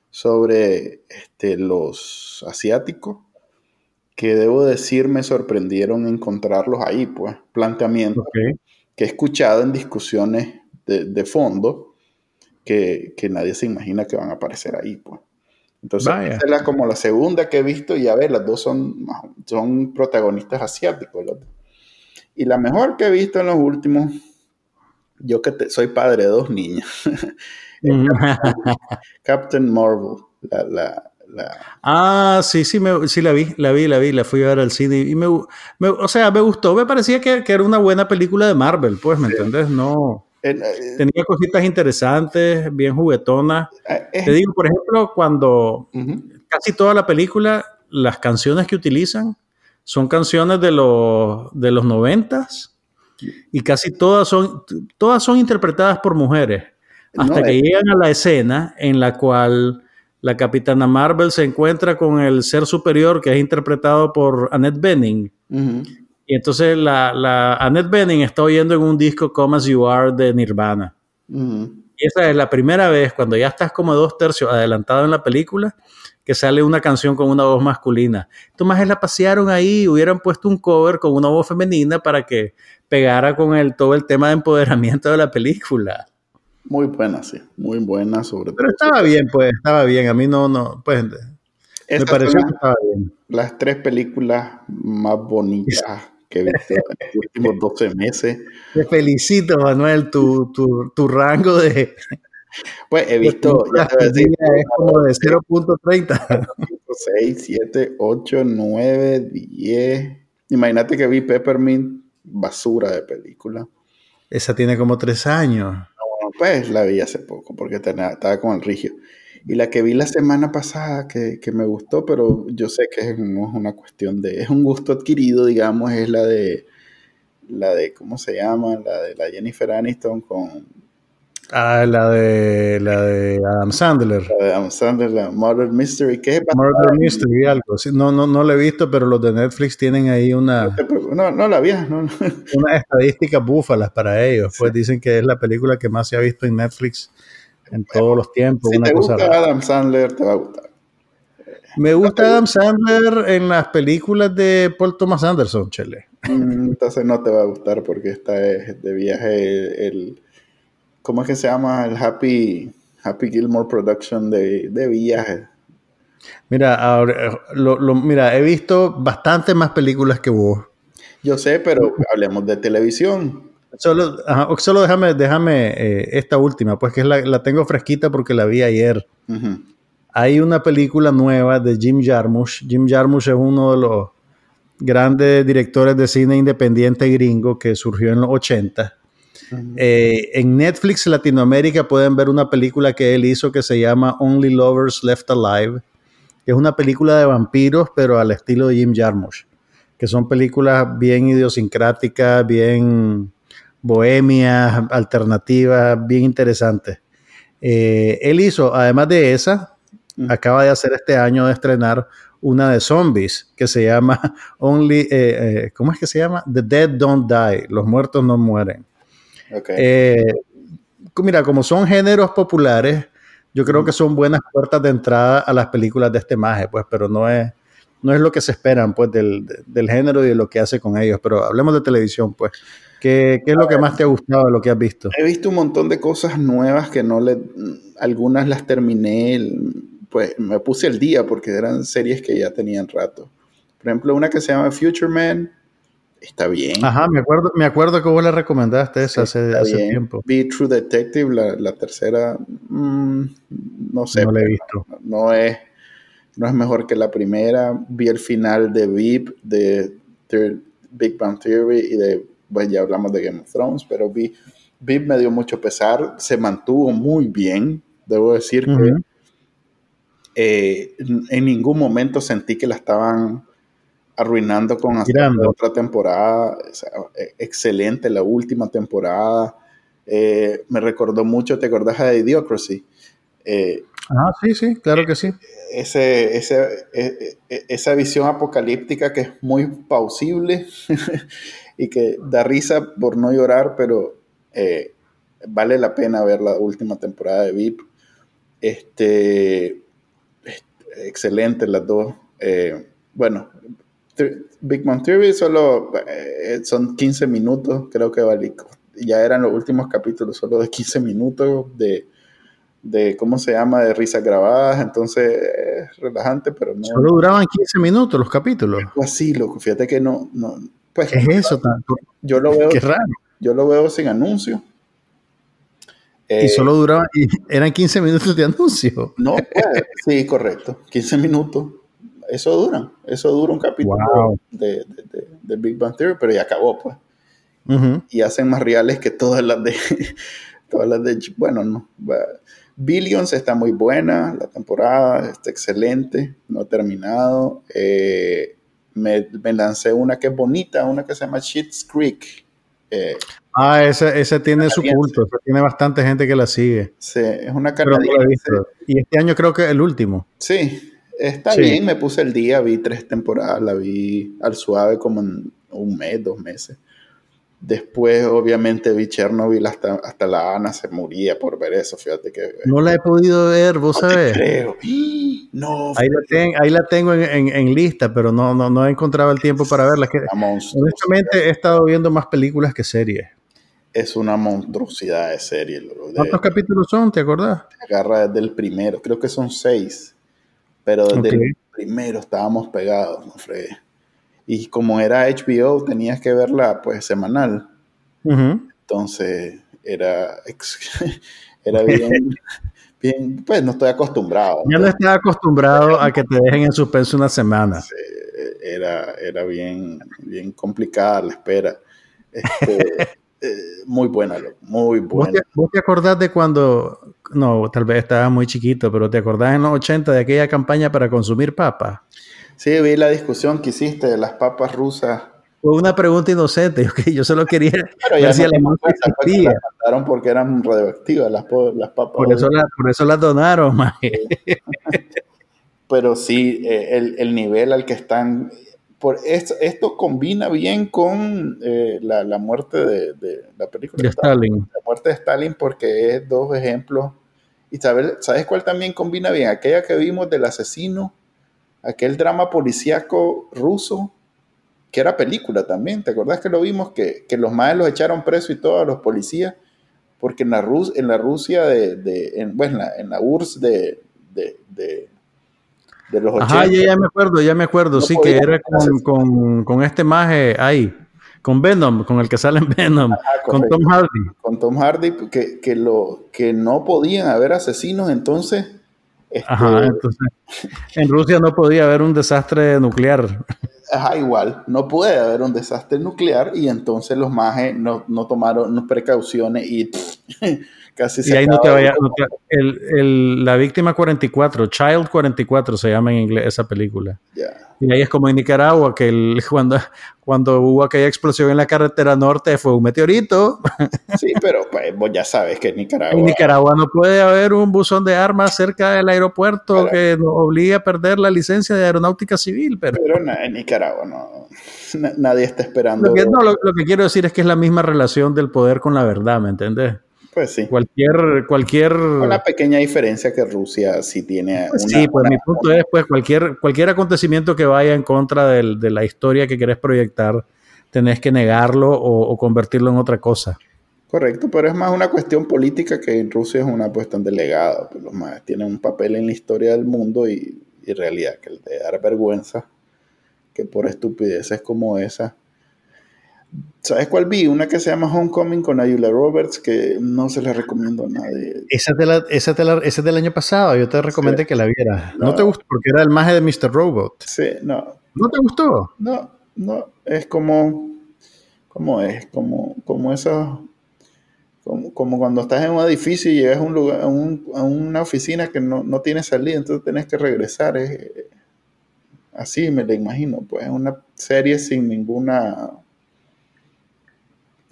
sobre este, los asiáticos que debo decir me sorprendieron encontrarlos ahí, pues, planteamientos que he escuchado en discusiones de, de fondo que, nadie se imagina que van a aparecer ahí, pues. Entonces, esa es como la segunda que he visto y a ver, las dos son, son protagonistas asiáticos. Y la mejor que he visto en los últimos, yo que soy padre de dos niñas, <laughs> Captain, Marvel, la, Ah, sí, sí, sí la vi, la vi, la vi, la fui a ver al cine y me, o sea, me gustó, me parecía que, era una buena película de Marvel, pues, ¿me entiendes? No, eh, Tenía cositas interesantes, bien juguetonas. Eh, Te digo, por ejemplo, cuando casi toda la película, las canciones que utilizan son canciones de los, de los noventas y casi todas son, todas son interpretadas por mujeres. Hasta que llegan a la escena en la cual la capitana Marvel se encuentra con el ser superior que es interpretado por Annette Bening. Y entonces la, la Annette Bening está oyendo en un disco Come As You Are de Nirvana. Y esa es la primera vez, cuando ya estás como dos tercios adelantado en la película, que sale una canción con una voz masculina. Tomás la pasearon ahí, hubieran puesto un cover con una voz femenina para que pegara con el, todo el tema de empoderamiento de la película. Muy buena, sí, muy buena sobre todo. Pero estaba bien, pues, estaba bien. A mí no, no, pues, me pareció que estaba bien. Las tres películas más bonitas que he visto en los últimos 12 meses. Te felicito, Manuel, tu, tu, tu rango de... Pues he visto... Ya es como de 0.30. 6, 7, 8, 9, 10. Imagínate que vi Peppermint, basura de película. Esa tiene como tres años. Pues la vi hace poco porque estaba con el rigio. Y la que vi la semana pasada, que, que, me gustó, pero yo sé que no es una cuestión de, es un gusto adquirido, digamos, es la de, la de, ¿cómo se llama? La de la Jennifer Aniston con Ah, la de, la de Adam Sandler. La de Adam Sandler, la Murder Mystery. ¿Qué es Murder Mystery, algo. no, no, no lo he visto, pero los de Netflix tienen ahí una. No, no la vi. No, <laughs> Una estadística búfalas para ellos. Pues dicen que es la película que más se ha visto en Netflix en todos los tiempos. Si te gusta Adam Sandler, te va a gustar. Me gusta Adam Sandler en las películas de Paul Thomas Anderson, Chele. Mm, entonces no te va a gustar porque esta es de viaje el ¿Cómo es que se llama? El Happy, Happy Gilmore Production de, de viajes. Mira, ahora, lo, mira, he visto bastante más películas que vos. Yo sé, pero hablemos de televisión. Solo, solo déjame, déjame eh, esta última, pues que la, la, tengo fresquita porque la vi ayer. Hay una película nueva de Jim Jarmusch. Jim Jarmusch es uno de los grandes directores de cine independiente gringo que surgió en los 80 eh, en Netflix Latinoamérica pueden ver una película que él hizo que se llama Only Lovers Left Alive, que es una película de vampiros, pero al estilo de Jim Jarmusch, que son películas bien idiosincráticas, bien bohemias, alternativas, bien interesantes. Eh, él hizo, además de esa, acaba de hacer este año de estrenar una de zombies que se llama <laughs> Only, eh, ¿cómo es que se llama? The Dead Don't Die, los muertos no mueren. Eh, mira, como son géneros populares, yo creo que son buenas puertas de entrada a las películas de este maje, pues, pero no es, no es lo que se esperan, pues, del, género y de lo que hace con ellos. Pero hablemos de televisión, pues. ¿Qué, es lo que más te ha gustado de lo que has visto? He visto un montón de cosas nuevas que no le... Algunas las terminé, pues me puse el día porque eran series que ya tenían rato. Por ejemplo, una que se llama Future Man, está bien. Ajá, me acuerdo, me acuerdo que vos le recomendaste esa hace, hace tiempo. Vi True Detective, la, tercera, mm, no sé. No la he visto. No, es, no es mejor que la primera. Vi el final de VIP, de, Big Bang Theory y de, pues ya hablamos de Game of Thrones, pero vi, VIP me dio mucho pesar, se mantuvo muy bien, debo decir que eh, en ningún momento sentí que la estaban arruinando con otra temporada. E, excelente la última temporada. Eh, me recordó mucho, ¿te acordás de Idiocracy? Eh, ah, sí, sí, claro que sí. Ese, ese, e, e, esa visión apocalíptica que es muy pausible <laughs> y que da risa por no llorar, pero eh, vale la pena ver la última temporada de VIP. Este, excelente las dos. bueno, Big Mount Theory solo eh, son 15 minutos, creo que vale. Ya eran los últimos capítulos, solo de 15 minutos de, de ¿cómo se llama? De risas grabadas, entonces es relajante, pero no. Solo duraban 15 minutos los capítulos. así, loco, fíjate que no, no pues, ¿Qué es eso tanto? Yo lo veo. Qué raro. Yo lo veo sin anuncio. y eh, solo duraban, eran 15 minutos de anuncio. No, pues, sí, correcto, 15 minutos eso dura, eso dura un capítulo de, Big Bang Theory, pero ya acabó, pues. Y hacen más reales que todas las de, <laughs> todas las de, bueno, no. Billions está muy buena, la temporada está excelente, no ha terminado. Eh, me, lancé una que es bonita, una que se llama Shit's Creek. Eh, ah, esa, tiene su culto, tiene bastante gente que la sigue. Sí, es una canadiense. y este año creo que es el último. Sí, Está bien, me puse el día, vi tres temporadas, la vi al suave como en un mes, dos meses. Después, obviamente, vi Chernobyl hasta, hasta la Ana se moría por ver eso, fíjate que... No la he podido ver, vos no sabés. creo. <gasps> No. Ahí la, ahí la tengo en, lista, pero no, no, no he encontrado el tiempo para verla. Que, honestamente, he estado viendo más películas que series. Es una monstruosidad de serie. ¿Cuántos capítulos son? ¿Te acordás? Agarra desde el primero, creo que son seis. Pero desde el primero estábamos pegados, no Y como era HBO, tenías que verla pues semanal. Entonces era, <laughs> era bien, <laughs> bien, pues no estoy acostumbrado. Ya no estaba acostumbrado a que te dejen en suspenso una semana. Era, era bien, bien complicada la espera. Este, <laughs> eh, muy buena, muy buena. ¿Vos te, acordás de cuando, no, tal vez estabas muy chiquito, pero te acordás en los 80 de aquella campaña para consumir papas? Sí, vi la discusión que hiciste de las papas rusas. Fue una pregunta inocente, <laughs> yo solo quería pero ya ver no si las mataron porque eran radioactivas las, las papas. Por eso, por eso las donaron, <laughs> pero sí, eh, el, el, nivel al que están por esto, esto combina bien con eh, la, la, muerte de, de, la película de Stalin. La muerte de Stalin porque es dos ejemplos. Y sabes, ¿sabes cuál también combina bien? Aquella que vimos del asesino, aquel drama policíaco ruso, que era película también. ¿Te acordás que lo vimos? Que, que los maes los echaron preso y todo a los policías, porque en la, Rus en la Rusia de, de en, bueno, en la, en la URSS de, de de los 80. Ajá, ya, me acuerdo, ya me acuerdo, sí, que era con, con, con, este maje ahí, con Venom, con el que sale en Venom, con Tom Hardy. Con Tom Hardy, que, que, lo, que no podían haber asesinos, entonces... Este, Ajá, entonces, en Rusia no podía haber un desastre nuclear. Ajá, igual, no puede haber un desastre nuclear y entonces los majes no, no tomaron precauciones y <laughs> Casi y ahí no te vaya. el, el, la víctima 44, Child 44 se llama en inglés esa película. Y ahí es como en Nicaragua, que el, <laughs> cuando, cuando hubo aquella explosión en la carretera norte fue un meteorito. <laughs> Sí, pero pues, vos ya sabes que en Nicaragua. En Nicaragua no puede haber un buzón de armas cerca del aeropuerto que nos obligue a perder la licencia de aeronáutica civil. Pero, pero en Nicaragua no. Nadie está esperando. Lo que, no, lo, lo que quiero decir es que es la misma relación del poder con la verdad, ¿me entiendes? Pues sí. Cualquier, cualquier... Una pequeña diferencia que Rusia sí tiene. Pues sí, pues mi punto es, pues cualquier, cualquier acontecimiento que vaya en contra de, de la historia que querés proyectar, tenés que negarlo o, convertirlo en otra cosa. Correcto, pero es más una cuestión política que en Rusia es una cuestión de legado. Pues los más tienen un papel en la historia del mundo y, y realidad que el de dar vergüenza que por estupideces como esa ¿Sabes cuál vi? Una que se llama Homecoming con Ayula Roberts, que no se la recomiendo a nadie. Esa, de la, esa, de la, esa del año pasado, yo te recomendé que la vieras. No. te gustó porque era el maje de Mr. Robot. Sí, no. ¿No te gustó? No, no. Es como. ¿Cómo es? Como, como eso. Como, como, cuando estás en un edificio y llegas a, un lugar, a, un, a una oficina que no, no, tiene salida, entonces tenés que regresar. Es, así me lo imagino. Pues es una serie sin ninguna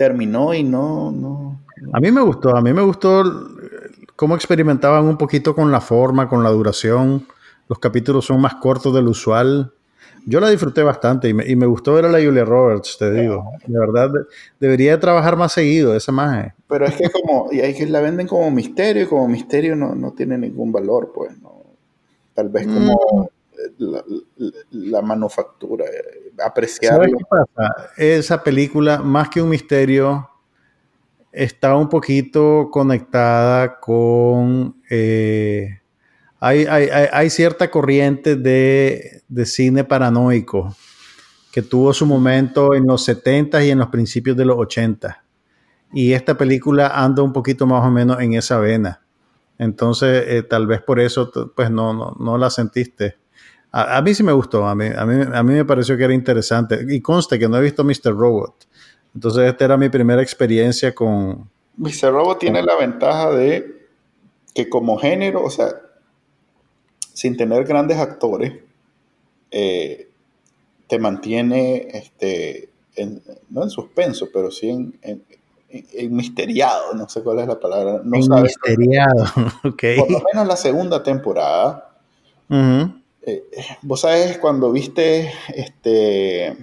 terminó y no, no, A mí me gustó, a mí me gustó cómo experimentaban un poquito con la forma, con la duración. Los capítulos son más cortos del usual. Yo la disfruté bastante y me, y me gustó ver a la Julia Roberts, te digo. De verdad, debería trabajar más seguido esa magia. Pero es que como, y hay que la venden como misterio y como misterio no, no tiene ningún valor, pues. No. Tal vez como mm. La, la, manufactura, apreciarlo. ¿Sabes qué pasa? Esa película, más que un misterio, está un poquito conectada con... Eh, hay, cierta corriente de, de, cine paranoico que tuvo su momento en los 70 y en los principios de los 80. Y esta película anda un poquito más o menos en esa vena. Entonces, eh, tal vez por eso, pues no, no, no la sentiste. A, mí sí me gustó, a mí, a, mí, a mí me pareció que era interesante. Y conste que no he visto Mr. Robot. Entonces esta era mi primera experiencia con... Mr. Robot tiene la ventaja de que como género, o sea, sin tener grandes actores, eh, te mantiene, este, no en suspenso, pero sí en, en, misteriado, no sé cuál es la palabra. No misteriado, <laughs> ok. Por lo menos la segunda temporada. Eh, vos sabes cuando viste este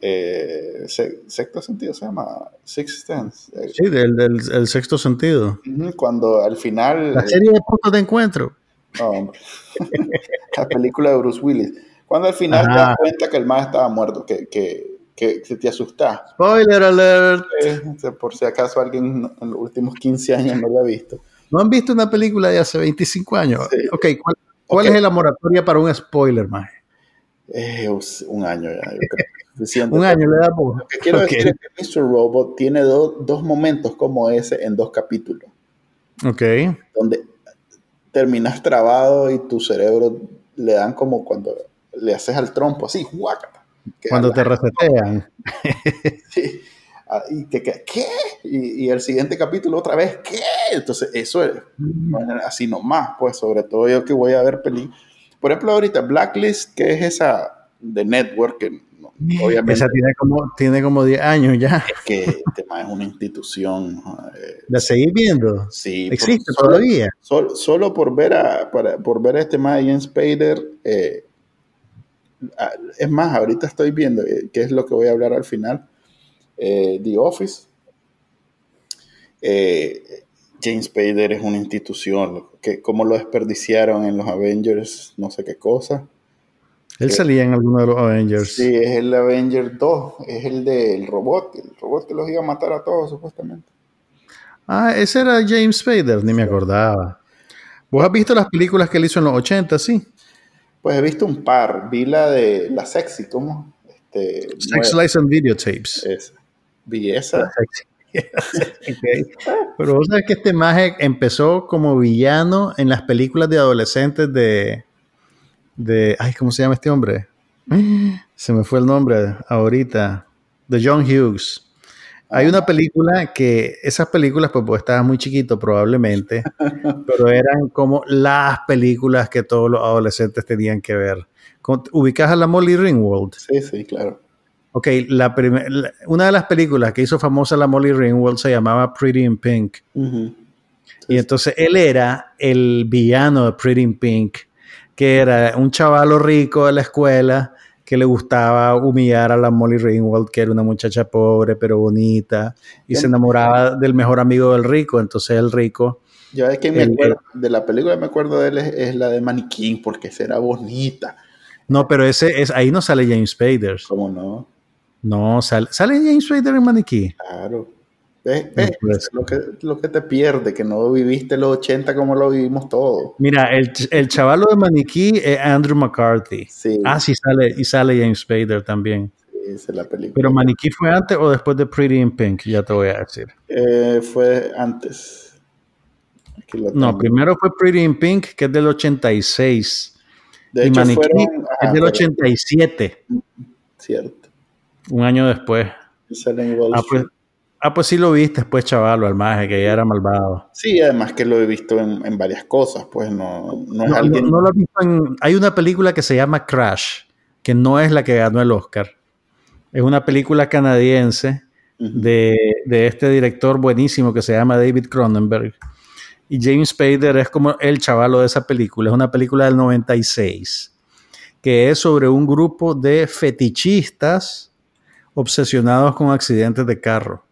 eh, sexto sentido se llama Sixth Sense. Eh, sí del, del sexto sentido. Cuando al final la serie de puntos de encuentro. No, <laughs> la película de Bruce Willis. Cuando al final te das cuenta que el más estaba muerto que, que, que, te asusta. Spoiler alert. Por si acaso alguien en los últimos 15 años no lo ha visto. ¿No han visto una película de hace 25 años? Ok, ¿cuál, ¿Cuál es la moratoria para un spoiler, más? Eh, un año ya, yo creo. <laughs> un año le da por. Lo que quiero decir es que Mr. Robot tiene dos momentos como ese en dos capítulos. Ok. Donde terminas trabado y tu cerebro le dan como cuando le haces al trompo así, guácata. Cuando te resetean. <laughs> Sí. Ah, y te queda, ¿qué? Y, y, el siguiente capítulo otra vez, ¿qué? Entonces, eso es así nomás, pues, sobre todo yo que voy a ver peli. Por ejemplo, ahorita Blacklist, que es esa de Network, que obviamente. Esa tiene como, tiene como 10 años ya. Es que el tema es una institución. Eh, ¿La seguís viendo? Sí. ¿Existe todavía? Solo, solo, por ver a, para, por ver a este más Jens Spader, eh, es más, ahorita estoy viendo, eh, que es lo que voy a hablar al final, eh, The Office. Eh, James Spader es una institución, que como lo desperdiciaron en los Avengers, no sé qué cosa. Él salía en alguno de los Avengers. Sí, es el Avenger 2, es el del robot, el robot que los iba a matar a todos supuestamente. Ah, ese era James Spader, ni me acordaba. ¿Vos has visto las películas que él hizo en los 80, sí? Pues he visto un par. Vi la de La Sexy, ¿cómo? Este, Sex Lies and Videotapes. Esa. Esa. <laughs> Pero vos sabes que este maje empezó como villano en las películas de adolescentes de, de. Ay, ¿cómo se llama este hombre? <gasps> Se me fue el nombre ahorita. De John Hughes. Hay una película que, esas películas, pues, pues estaba muy chiquito probablemente, <laughs> pero eran como las películas que todos los adolescentes tenían que ver. ¿Ubicas a la Molly Ringwald? Sí, sí, claro. Ok, la una de las películas que hizo famosa la Molly Ringwald se llamaba Pretty in Pink. Y entonces él era el villano de Pretty in Pink, que era un chavalo rico de la escuela que le gustaba humillar a la Molly Ringwald, que era una muchacha pobre pero bonita, y se enamoraba del mejor amigo del rico, entonces el rico... Yo es que me acuerdo, de la película me acuerdo de él es, la de Maniquín, porque será bonita. No, pero ese es ahí no sale James Spader. ¿Cómo no? No, sale, sale James Spader en Maniquí. Claro. ¿Ves? lo, que, lo que te pierde, que no viviste los 80 como lo vivimos todos. Mira, el, el chavalo de Maniquí es Andrew McCarthy. Sí. Ah, sí, sale, y sale James Spader también. Sí, es la película. Pero Maniquí fue antes o después de Pretty in Pink, ya te voy a decir. Eh, fue antes. No, primero fue Pretty in Pink, que es del 86. De y hecho, Maniquí fueron, es del 87. Cierto. Un año después. Ah pues, ah, pues sí lo viste después, chavalo, al maje, que ya era malvado. Sí, además que lo he visto en, en varias cosas, pues no, no es No, alguien... no lo he visto en- hay una película que se llama Crash, que no es la que ganó el Oscar. Es una película canadiense de, de este director buenísimo que se llama David Cronenberg. Y James Spader es como el chavalo de esa película. Es una película del 96, que es sobre un grupo de fetichistas obsesionados con accidentes de carro.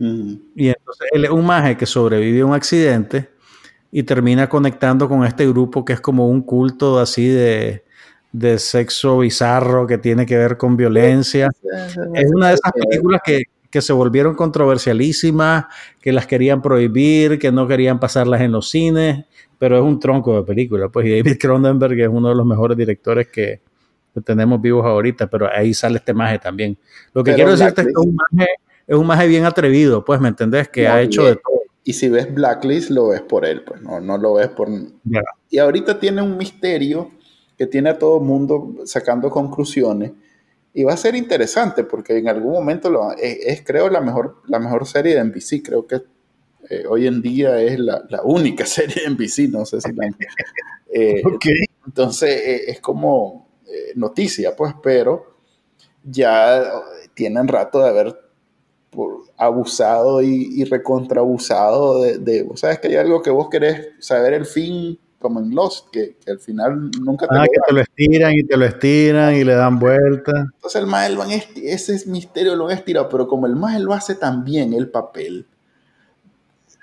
Y entonces él es un maje que sobrevive a un accidente y termina conectando con este grupo que es como un culto así de, de sexo bizarro que tiene que ver con violencia. Es una de esas películas que, que se volvieron controversialísimas, que las querían prohibir, que no querían pasarlas en los cines, pero es un tronco de película. Pues y David Cronenberg es uno de los mejores directores que, que tenemos vivos ahorita, pero ahí sale este maje también. Lo que Pero quiero decirte es que es Blacklist- un maje, es un maje bien atrevido, pues, ¿me entendés? Que ha hecho bien. de todo. Y si ves Blacklist, lo ves por él, pues no, no lo ves por... Ya. Y ahorita tiene un misterio que tiene a todo el mundo sacando conclusiones. Y va a ser interesante porque en algún momento lo, es, es, creo, la mejor, la mejor serie de NBC. Creo que eh, hoy en día es la, la, única <laughs> serie de NBC. No sé si la... Eh, Okay. Entonces eh, es como eh, noticia, pues, pero ya tienen rato de haber por, abusado y, y recontraabusado de, de, sabes que hay algo que vos querés saber el fin como en Lost, que, que al final nunca te ah, lo que te lo estiran y te lo estiran y le dan vuelta. Entonces el Mael ese es misterio lo han estirado, pero como el Mael lo hace tan bien el papel,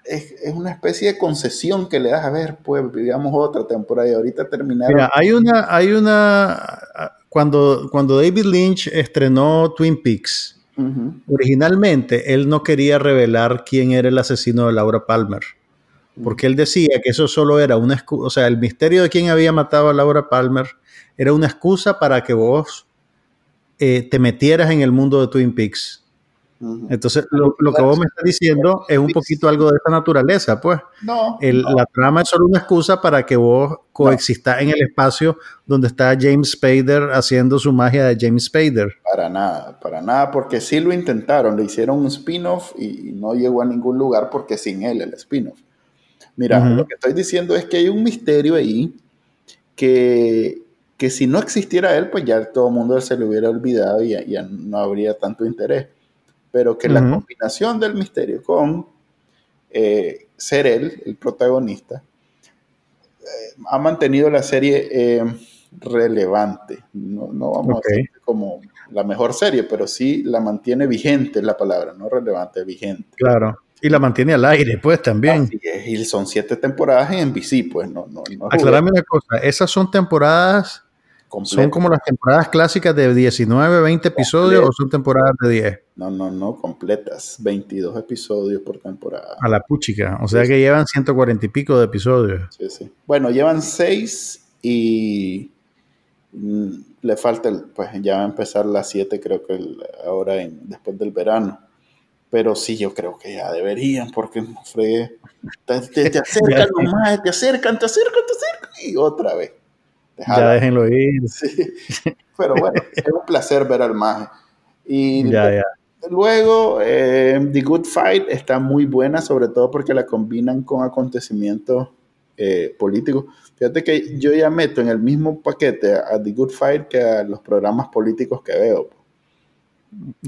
es, es, una especie de concesión que le das a ver, pues vivíamos otra temporada y ahorita terminaron. Mira, hay una, hay una, cuando, cuando David Lynch estrenó Twin Peaks, uh -huh. originalmente él no quería revelar quién era el asesino de Laura Palmer, porque él decía que eso solo era una excusa, o sea, el misterio de quién había matado a Laura Palmer era una excusa para que vos eh, te metieras en el mundo de Twin Peaks. Entonces, lo, que vos me estás diciendo es un poquito algo de esa naturaleza, pues. No, La trama es solo una excusa para que vos coexistas en el espacio donde está James Spader haciendo su magia de James Spader. Para nada, para nada, porque sí lo intentaron, le hicieron un spin-off y, no llegó a ningún lugar porque sin él el spin-off. Mira, lo que estoy diciendo es que hay un misterio ahí que, que si no existiera él, pues ya todo el mundo se le hubiera olvidado y ya no habría tanto interés pero que la combinación del misterio con eh, ser él, el protagonista, eh, ha mantenido la serie eh, relevante. No, vamos a decir como la mejor serie, pero sí la mantiene vigente la palabra, no relevante, vigente. Claro. Y la mantiene al aire, pues también. y son siete temporadas en NBC, pues no. no, Aclarame una cosa, esas son temporadas ¿Son como las temporadas clásicas de 19, 20 episodios o son temporadas de 10? No, no, no, completas. 22 episodios por temporada. A la puchica. O sea que llevan 140 y pico de episodios. Sí, sí. Bueno, llevan 6 y mm, le falta, pues ya va a empezar las 7 creo que ahora en, después del verano. Pero sí, yo creo que ya deberían, porque te, te, <laughs> acercan nomás, te acercan, te acercan, te acercan y otra vez. Ya déjenlo ir. <laughs> Pero bueno, <laughs> es un placer ver al maje. Y luego, eh, The Good Fight está muy buena, sobre todo porque la combinan con acontecimientos eh, políticos. Fíjate que yo ya meto en el mismo paquete a The Good Fight que a los programas políticos que veo.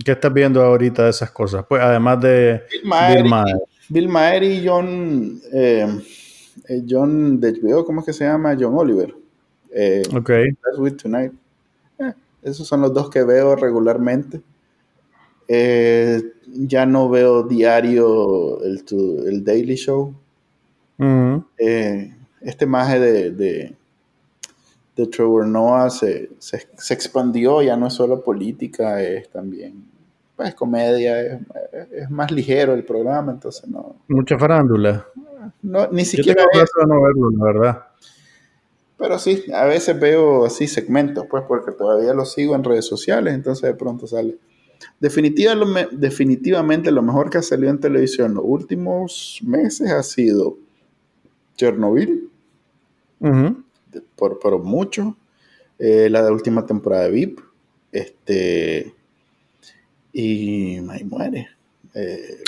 ¿Qué estás viendo ahorita de esas cosas? Pues además de Bill Maher, y John, eh, John de ¿cómo es que se llama? John Oliver. Eh, ok. With Tonight. Eh, esos son los dos que veo regularmente. Eh, ya no veo diario el, el Daily Show. Mm-hmm. Eh, este maje de, de, de Trevor Noah se, se, expandió, ya no es solo política, es también pues comedia, es, es, más ligero el programa, entonces no. Mucha farándula. No, ni siquiera. Yo tengo no verlo, la verdad. Pero sí, a veces veo así segmentos, pues porque todavía lo sigo en redes sociales, entonces de pronto sale. definitivamente lo mejor que ha salido en televisión los últimos meses ha sido Chernobyl, por, mucho, eh, la de última temporada de VIP, este, y ahí muere. Eh,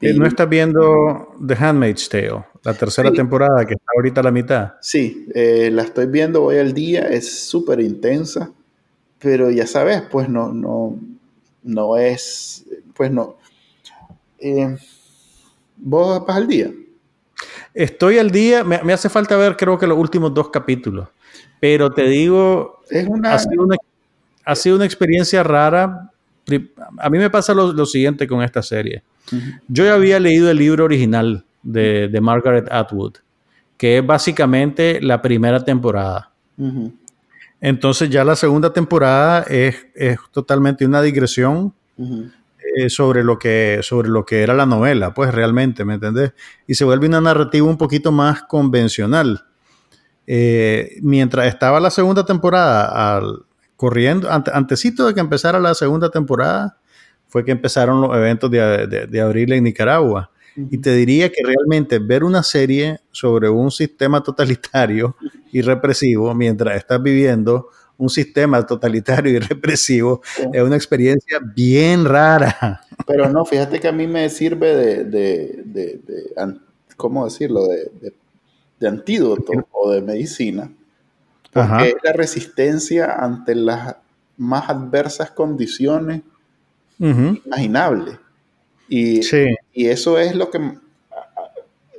¿No estás viendo The Handmaid's Tale? La tercera temporada que está ahorita a la mitad. Sí, eh, la estoy viendo hoy al día, es súper intensa, pero ya sabes, pues no, no, no es, pues no. Eh, ¿Vos vas al día? Estoy al día, me, hace falta ver creo que los últimos dos capítulos, pero te digo, es una... ha, sido una, experiencia rara. A mí me pasa lo, siguiente con esta serie. Yo ya había leído el libro original de, Margaret Atwood, que es básicamente la primera temporada. Entonces ya la segunda temporada es, totalmente una digresión eh, sobre, lo que, sobre lo que era la novela, pues realmente, ¿me entendés? Y se vuelve una narrativa un poquito más convencional. Eh, mientras estaba la segunda temporada al, corriendo, antesito de que empezara la segunda temporada, fue que empezaron los eventos de, de abril en Nicaragua. Y te diría que realmente ver una serie sobre un sistema totalitario y represivo mientras estás viviendo un sistema totalitario y represivo es una experiencia bien rara. Pero no, fíjate que a mí me sirve de, de, de, ¿cómo decirlo?, de, antídoto o de medicina. Porque es la resistencia ante las más adversas condiciones imaginables. Y, y eso es lo que,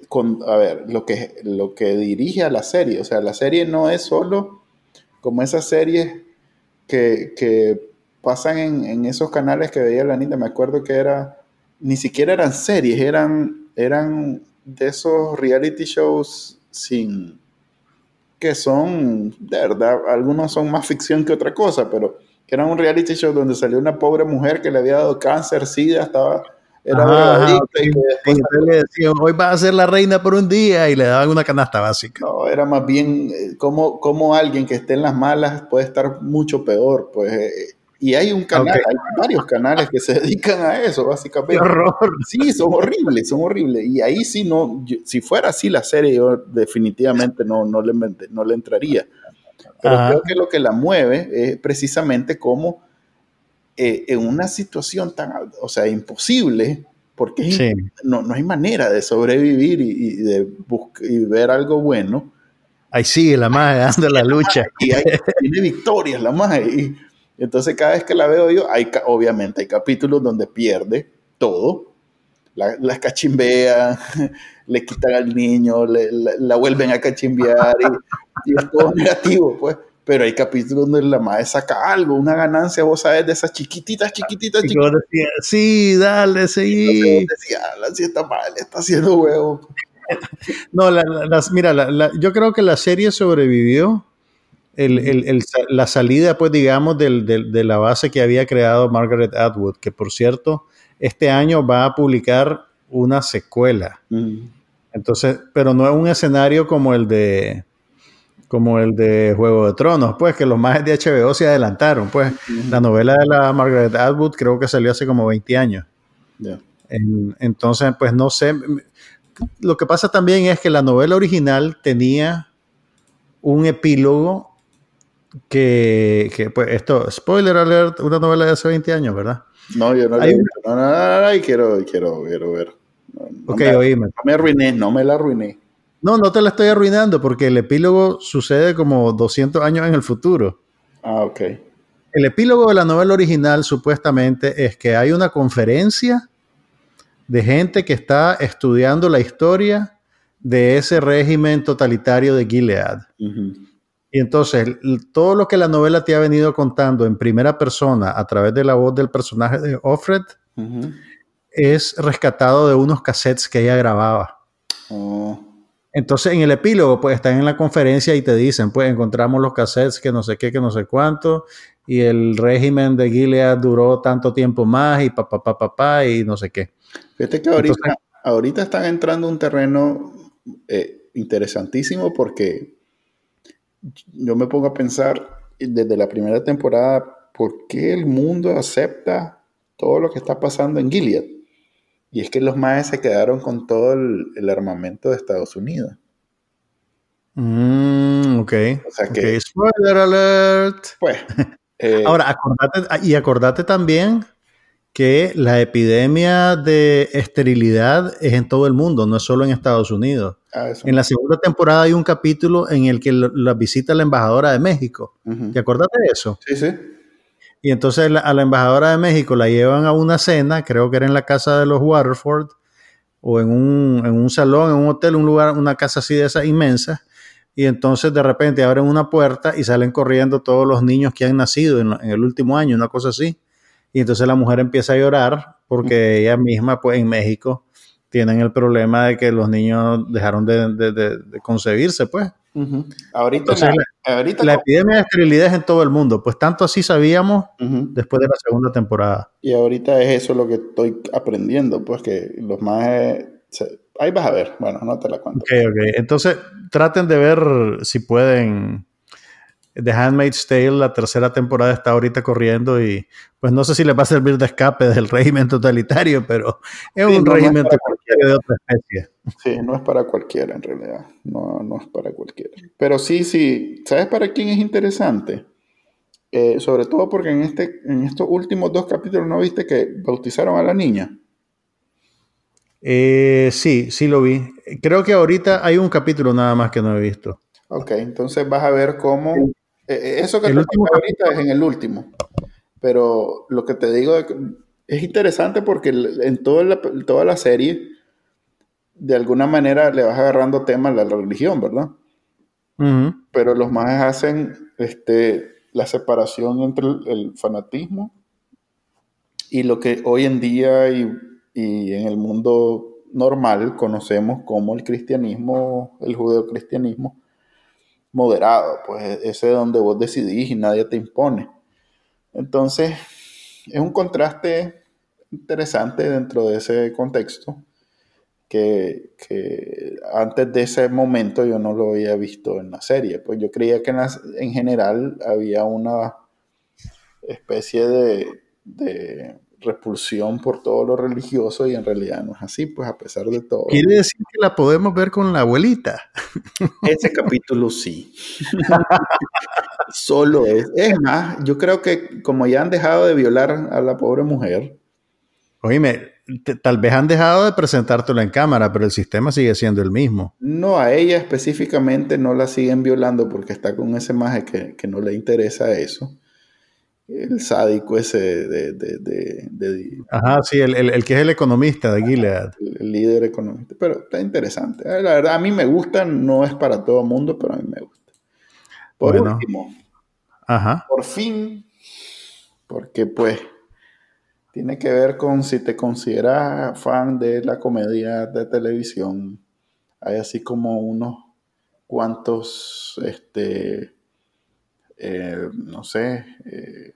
con, a ver, lo que, lo que dirige a la serie. O sea, la serie no es solo como esas series que, pasan en, esos canales que veía la niña. Me acuerdo que era, ni siquiera eran series, eran, eran de esos reality shows sin que son, de verdad, algunos son más ficción que otra cosa, pero que eran un reality show donde salió una pobre mujer que le había dado cáncer, sida, estaba era le decían, hoy vas a ser la reina por un día y le daban una canasta básica. No, era más bien eh, como, como alguien que esté en las malas puede estar mucho peor. Pues eh, Y hay un canal, hay varios canales que se <laughs> dedican a eso, básicamente. horror! Sí, son horribles, son horribles. Y ahí sí no, si fuera así la serie, yo definitivamente no, no, le, no le entraría. Pero creo que lo que la mueve es precisamente como eh, en una situación tan, o sea, imposible, porque no, no, hay manera de sobrevivir y, de y ver algo bueno. Ahí sigue la magia <laughs> dando la lucha. y hay, tiene victorias la magia. Y, entonces cada vez que la veo yo, hay, obviamente hay capítulos donde pierde todo. La, la cachimbea, le quitan al niño, le, la, vuelven a cachimbear y, y, es todo negativo, pues pero hay capítulos donde la madre saca algo, una ganancia, vos sabes, de esas chiquititas, chiquititas, chiquititas. sí, dale, decía, si está mal, está haciendo huevo. <laughs> no, las, mira, yo creo que la serie sobrevivió. El, el, la salida, pues, digamos, del, de la base que había creado Margaret Atwood, que por cierto, este año va a publicar una secuela. Entonces, pero no es un escenario como el de como el de Juego de Tronos, pues que los más de HBO se adelantaron, pues la novela de la Margaret Atwood creo que salió hace como 20 años. entonces, pues no sé, lo que pasa también es que la novela original tenía un epílogo que, que pues esto, spoiler alert, una novela de hace 20 años, ¿verdad? No, yo no, no, no, no, quiero, quiero, quiero ver. ok, oíme. No me arruiné, no me la arruiné. No, no te la estoy arruinando porque el epílogo sucede como 200 años en el futuro. Ah, ok. El epílogo de la novela original supuestamente es que hay una conferencia de gente que está estudiando la historia de ese régimen totalitario de Gilead. Y entonces todo lo que la novela te ha venido contando en primera persona a través de la voz del personaje de Offred es rescatado de unos cassettes que ella grababa. Oh. Entonces, en el epílogo, pues están en la conferencia y te dicen, pues encontramos los cassettes que no sé qué, que no sé cuánto, y el régimen de Gilead duró tanto tiempo más, y papá, papá, papá, y no sé qué. Fíjate que ahorita, ahorita están entrando un terreno eh, interesantísimo porque yo me pongo a pensar desde la primera temporada, ¿por qué el mundo acepta todo lo que está pasando en Gilead? Y es que los maes se quedaron con todo el, armamento de Estados Unidos. Mm, ok. O sea que. Spoiler alert. Pues. <laughs> Eh, Ahora, acordate, y acordate también que la epidemia de esterilidad es en todo el mundo, no es solo en Estados Unidos. Ah, en la segunda temporada hay un capítulo en el que la visita la embajadora de México. ¿Te acordate de eso? Sí, sí. Y entonces a la embajadora de México la llevan a una cena, creo que era en la casa de los Waterford, o en un, en un salón, en un hotel, un lugar, una casa así de esa inmensa. Y entonces de repente abren una puerta y salen corriendo todos los niños que han nacido en, el último año, una cosa así. Y entonces la mujer empieza a llorar porque ella misma, pues en México, tienen el problema de que los niños dejaron de, de concebirse, pues. Ahorita, la, epidemia de esterilidad es en todo el mundo, pues tanto así sabíamos después de la segunda temporada. Y ahorita es eso lo que estoy aprendiendo, pues que los más... ahí vas a ver, bueno, no te la cuento. Ok, ok, entonces traten de ver si pueden The Handmaid's Tale, la tercera temporada está ahorita corriendo y pues no sé si le va a servir de escape del régimen totalitario, pero es un régimen totalitario de otra especie. Sí, no es para cualquiera en realidad, no, no es para cualquiera. Pero sí, sí, ¿sabes para quién es interesante? Eh, sobre todo porque en, este, en estos últimos dos capítulos no viste que bautizaron a la niña. Eh, sí, sí lo vi. Creo que ahorita hay un capítulo nada más que no he visto. Ok, entonces vas a ver cómo eh, eh, eso que te último ahorita es en el último. Pero lo que te digo es interesante porque en toda la, toda la serie, de alguna manera le vas agarrando temas a la religión, ¿verdad? Pero los más hacen este, la separación entre el, fanatismo y lo que hoy en día y, y en el mundo normal conocemos como el cristianismo, el judeocristianismo, moderado, pues ese es donde vos decidís y nadie te impone. Entonces, es un contraste interesante dentro de ese contexto que, antes de ese momento yo no lo había visto en la serie. Pues yo creía que en, general había una, especie de, de repulsión por todo lo religioso y en realidad no es así, pues a pesar de todo. Quiere decir que la podemos ver con la abuelita. Ese capítulo sí. <laughs> Solo es. Es más, yo creo que como ya han dejado de violar a la pobre mujer. Oíme, tal vez han dejado de presentártelo en cámara, pero el sistema sigue siendo el mismo. No, a ella específicamente no la siguen violando porque está con ese maje que, que no le interesa eso el sádico ese de... de, Ajá, sí, el, el, que es el economista de Gilead. El, líder economista, pero está interesante. La verdad, a mí me gusta, no es para todo el mundo, pero a mí me gusta. Por último, Ajá. por fin, porque pues tiene que ver con si te consideras fan de la comedia de televisión, hay así como unos cuantos, este, eh, no sé, eh,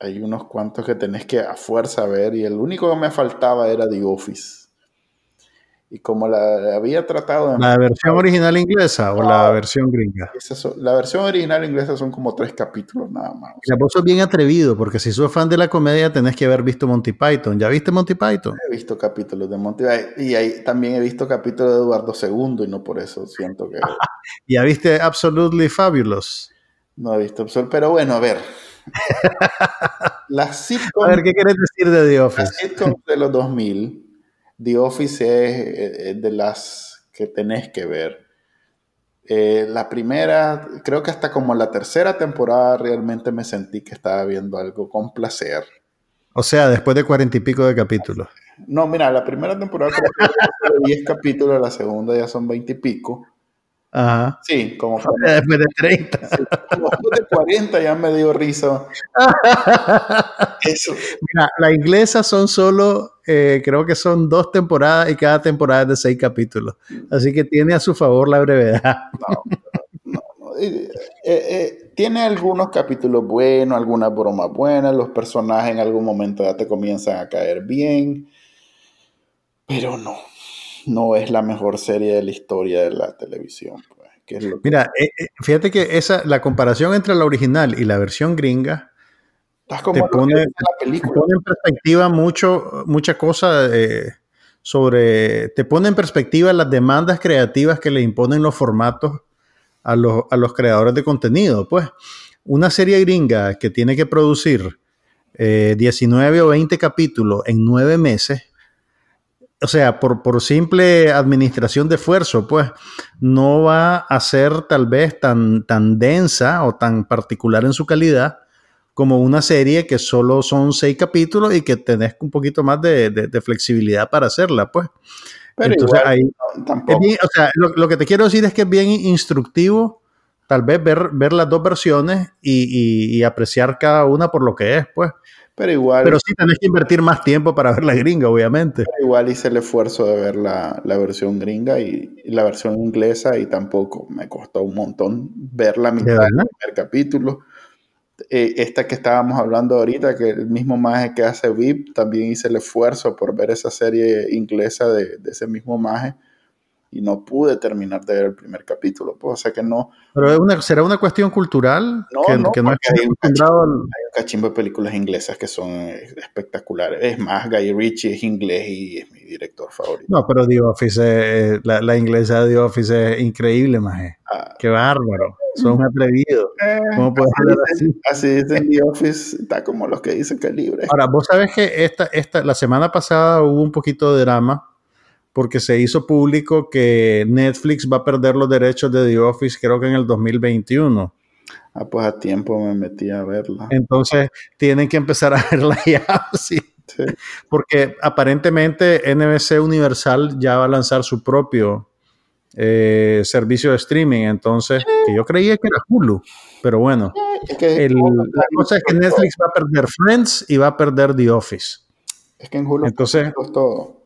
hay unos cuantos que tenés que a fuerza ver y el único que me faltaba era The Office. Y como la había tratado... ¿La versión original inglesa o la versión gringa? la versión original inglesa son como tres capítulos nada más. La voz es bien atrevido, porque si sos fan de la comedia tenés que haber visto Monty Python. ¿Ya viste Monty Python? He visto capítulos de Monty Python. Y ahí también he visto capítulos de Eduardo II y no por eso siento que... <laughs> ¿Ya viste Absolutely Fabulous? No he visto, pero bueno, a ver. <laughs> Las sitcoms, a ver, ¿qué quieres decir de The Office? Las sitcoms de los 2000, The Office es de las que tenés que ver. Eh, la primera, creo que hasta como la tercera temporada realmente me sentí que estaba viendo algo con placer. O sea, después de cuarenta y pico de capítulos. No, mira, la primera temporada creo que <laughs> 10 capítulos, la segunda ya son 20 y pico. Ajá. Sí, como después de 30. como después de 40 ya me dio risa. Eso. Mira, la inglesa son solo, eh, creo que son dos temporadas y cada temporada es de seis capítulos. Así que tiene a su favor la brevedad. No, no, no. Eh, eh, tiene algunos capítulos buenos, algunas bromas buenas, los personajes en algún momento ya te comienzan a caer bien, pero no no es la mejor serie de la historia de la televisión. Pues, Mira, eh, eh, fíjate que esa, la comparación entre la original y la versión gringa te pone, en perspectiva mucho, muchas cosas eh, sobre, te pone en perspectiva las demandas creativas que le imponen los formatos a los, a los creadores de contenido. Pues una serie gringa que tiene que producir 19 o 20 capítulos en 9 meses, o sea, por, por, simple administración de esfuerzo, pues no va a ser tal vez tan, tan densa o tan particular en su calidad como una serie que solo son seis capítulos y que tenés un poquito más de, de, flexibilidad para hacerla, pues. Pero Entonces, ahí, o sea, lo, lo, que te quiero decir es que es bien instructivo tal vez ver, ver las dos versiones y, y, y apreciar cada una por lo que es, pues. Pero igual. Pero sí tenés que invertir más tiempo para ver la gringa, obviamente. igual hice el esfuerzo de ver la, versión gringa y, la versión inglesa y tampoco me costó un montón ver la mitad del primer capítulo. Eh, esta que estábamos hablando ahorita, que el mismo maje que hace VIP, también hice el esfuerzo por ver esa serie inglesa de, de ese mismo maje y no pude terminar de ver el primer capítulo. Pues, o sea que no. Pero será una cuestión cultural no, que, no, que no hay, un cachimbo, hay un cachimbo de películas inglesas que son espectaculares. Es más, Guy Ritchie es inglés y es mi director favorito. No, pero The Office, eh, la, la, inglesa de The Office es increíble, maje. Ah, Qué bárbaro. Son atrevidos. Eh, ¿Cómo puedes así, así dicen The Office, está como los que dicen que es libre. Ahora, vos sabés que esta, esta, la semana pasada hubo un poquito de drama porque se hizo público que Netflix va a perder los derechos de The Office creo que en el 2021. Ah, pues a tiempo me metí a verla. Entonces tienen que empezar a <laughs> verla ya, sí. Porque aparentemente NBC Universal ya va a lanzar su propio eh, servicio de streaming, entonces, que yo creía que era Hulu, pero bueno. la cosa es que Netflix va a perder Friends y va a perder The Office. Es que en Hulu entonces, todo.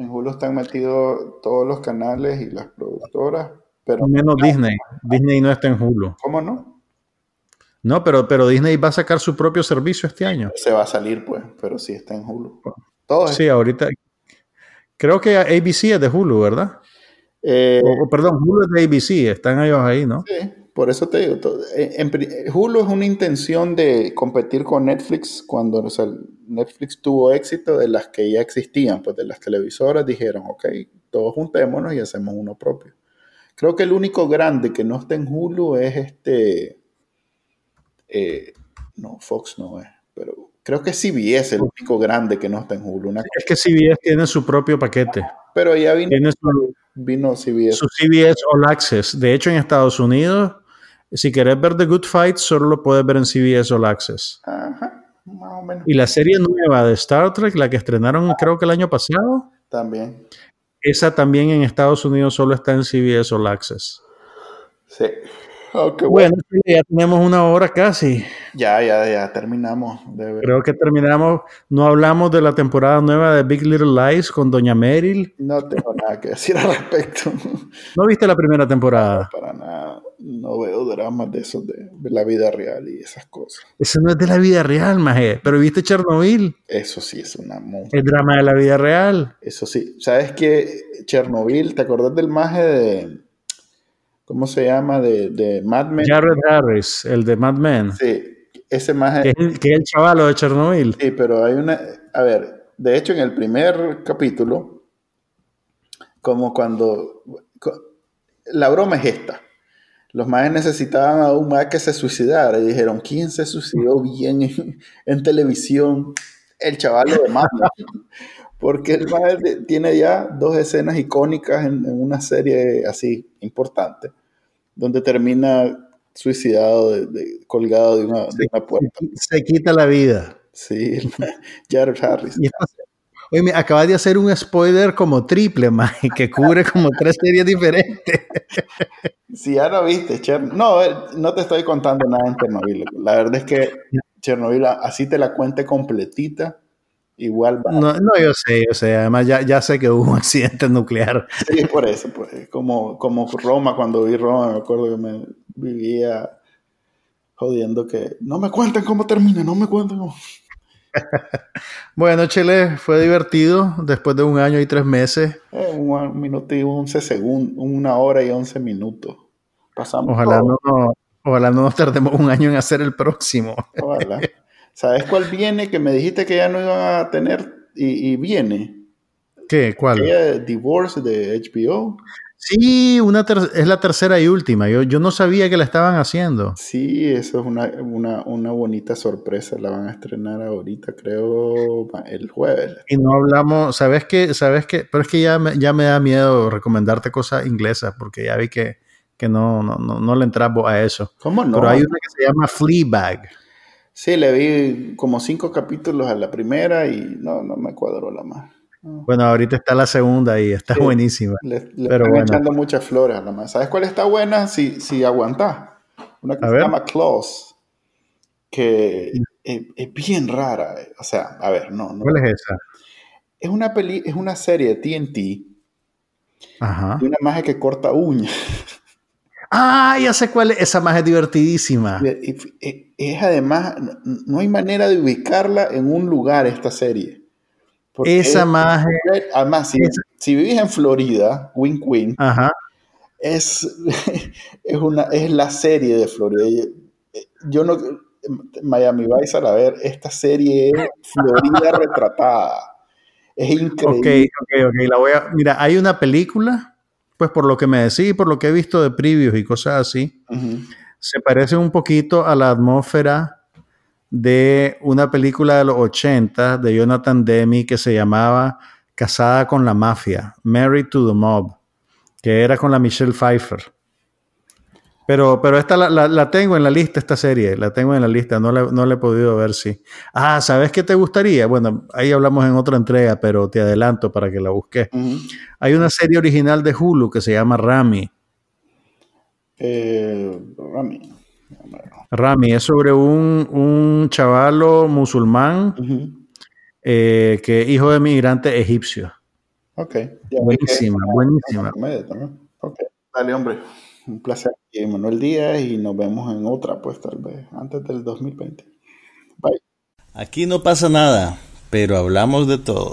En Hulu están metidos todos los canales y las productoras. Pero Menos Disney. Disney no está en Hulu. ¿Cómo no? No, pero, pero Disney va a sacar su propio servicio este año. Se va a salir, pues, pero sí está en Hulu. Todo sí, ahorita. Creo que ABC es de Hulu, ¿verdad? Eh, o, perdón, Hulu es de ABC, están ellos ahí, ¿no? Sí, por eso te digo, Hulu es una intención de competir con Netflix cuando Netflix tuvo éxito de las que ya existían, pues de las televisoras dijeron, ok, todos juntémonos y hacemos uno propio. Creo que el único grande que no está en Hulu es este, eh, no, Fox no es, pero creo que CBS el único grande que no está en Hulu. es que CBS tiene su propio paquete. Pero ya vino, su, vino CBS. Su CBS All Access. De hecho, en Estados Unidos si querés ver The Good Fight, solo lo puedes ver en CBS All Access. Ajá, más o menos. Y la serie nueva de Star Trek, la que estrenaron creo que el año pasado. También. Esa también en Estados Unidos solo está en CBS All Access. Sí. Oh, bueno. ya tenemos una hora casi. Ya, ya, ya terminamos. Creo que terminamos. No hablamos de la temporada nueva de Big Little Lies con Doña Meryl. No tengo nada que decir al respecto. ¿No viste la primera temporada? No, para nada. No veo dramas de esos de, la vida real y esas cosas. Eso no es de la vida real, maje. Pero viste Chernobyl. Eso sí es una El drama de la vida real. Eso sí. ¿Sabes qué? Chernobyl, ¿te acordás del maje de ¿cómo se llama? De, de Mad Men. Jared Harris, el de Mad Men. Sí, ese más... Que es, el chavalo de Chernobyl. Sí, pero hay una... A ver, de hecho en el primer capítulo, como cuando... La broma es esta. Los más necesitaban a un más que se suicidara y dijeron, ¿quién se suicidó bien en, televisión? El chavalo de Men. <laughs> Porque el más tiene ya dos escenas icónicas en, en una serie así importante donde termina suicidado, de, colgado de una, de una, puerta. Se quita la vida. Sí, Jared Harris. Oye, me acabas de hacer un spoiler como triple, <laughs> más que cubre como tres series diferentes. <laughs> Si ya lo viste, Chernobyl. No, no te estoy contando nada en Chernobyl. La verdad es que Chernobyl, así te la cuente completita, igual va. No, no, yo sé, yo sé. Además, ya, ya sé que hubo un accidente nuclear. Sí, por eso, pues. Como, como Roma, cuando vi Roma, me acuerdo que me vivía jodiendo que no me cuenten cómo termina, no me cuenten cómo. <laughs> bueno, Chile, fue divertido después de un año y tres meses. Eh, un minuto y once segundos, una hora y once minutos. Pasamos. Ojalá no, ojalá no nos tardemos un año en hacer el próximo. Ojalá. <laughs> ¿Sabes cuál viene? Que me dijiste que ya no iban a tener y, viene. ¿Qué? ¿Cuál? Divorce de HBO. Sí, una es la tercera y última. Yo, yo no sabía que la estaban haciendo. Sí, eso es una, una, bonita sorpresa. La van a estrenar ahorita, creo, el jueves. Y no hablamos, ¿sabes qué? ¿Sabes qué? Pero es que ya me, ya me da miedo recomendarte cosas inglesas porque ya vi que, que no, no, no, no le entramos a eso. ¿Cómo no? Pero hay una que se llama Fleabag. Sí, le vi como cinco capítulos a la primera y no, no me cuadró la más. Bueno, ahorita está la segunda y está buenísima. Le, pero están echando muchas flores a la más. ¿Sabes cuál está buena? Si, si aguantás. Una que se llama Claws, que es, bien rara. O sea, a ver, no. no ¿Cuál es esa? Es una, peli, es una serie de TNT Ajá. de una magia que corta uñas. Ah, ya sé cuál es. Esa magia es divertidísima. Es además, no hay manera de ubicarla en un lugar esta serie. Esa magia. Además, si, vivís en Florida, Wink Wink, Es, <laughs> es, una, es la serie de Florida. Yo no. Miami Vice a ver, esta serie es Florida <laughs> retratada. Es increíble. Ok, ok, ok. La voy a, mira, hay una película pues por lo que me decís y por lo que he visto de previews y cosas así, se parece un poquito a la atmósfera de una película de los 80 de Jonathan Demi que se llamaba Casada con la Mafia, Married to the Mob, que era con la Michelle Pfeiffer. Pero, pero esta la, tengo en la lista, esta serie, la tengo en la lista, no la, no he podido ver si. Ah, ¿sabes qué te gustaría? Bueno, ahí hablamos en otra entrega, pero te adelanto para que la busques. Hay una serie original de Hulu que se llama Rami. Eh, Rami. Rami es sobre un, un chavalo musulmán eh, que es hijo de migrante egipcio. Ok. buenísima, buenísima. Ok, dale, hombre un placer, Manuel Díaz, y nos vemos en otra, pues tal vez, antes del 2020. Bye. Aquí no pasa nada, pero hablamos de todo.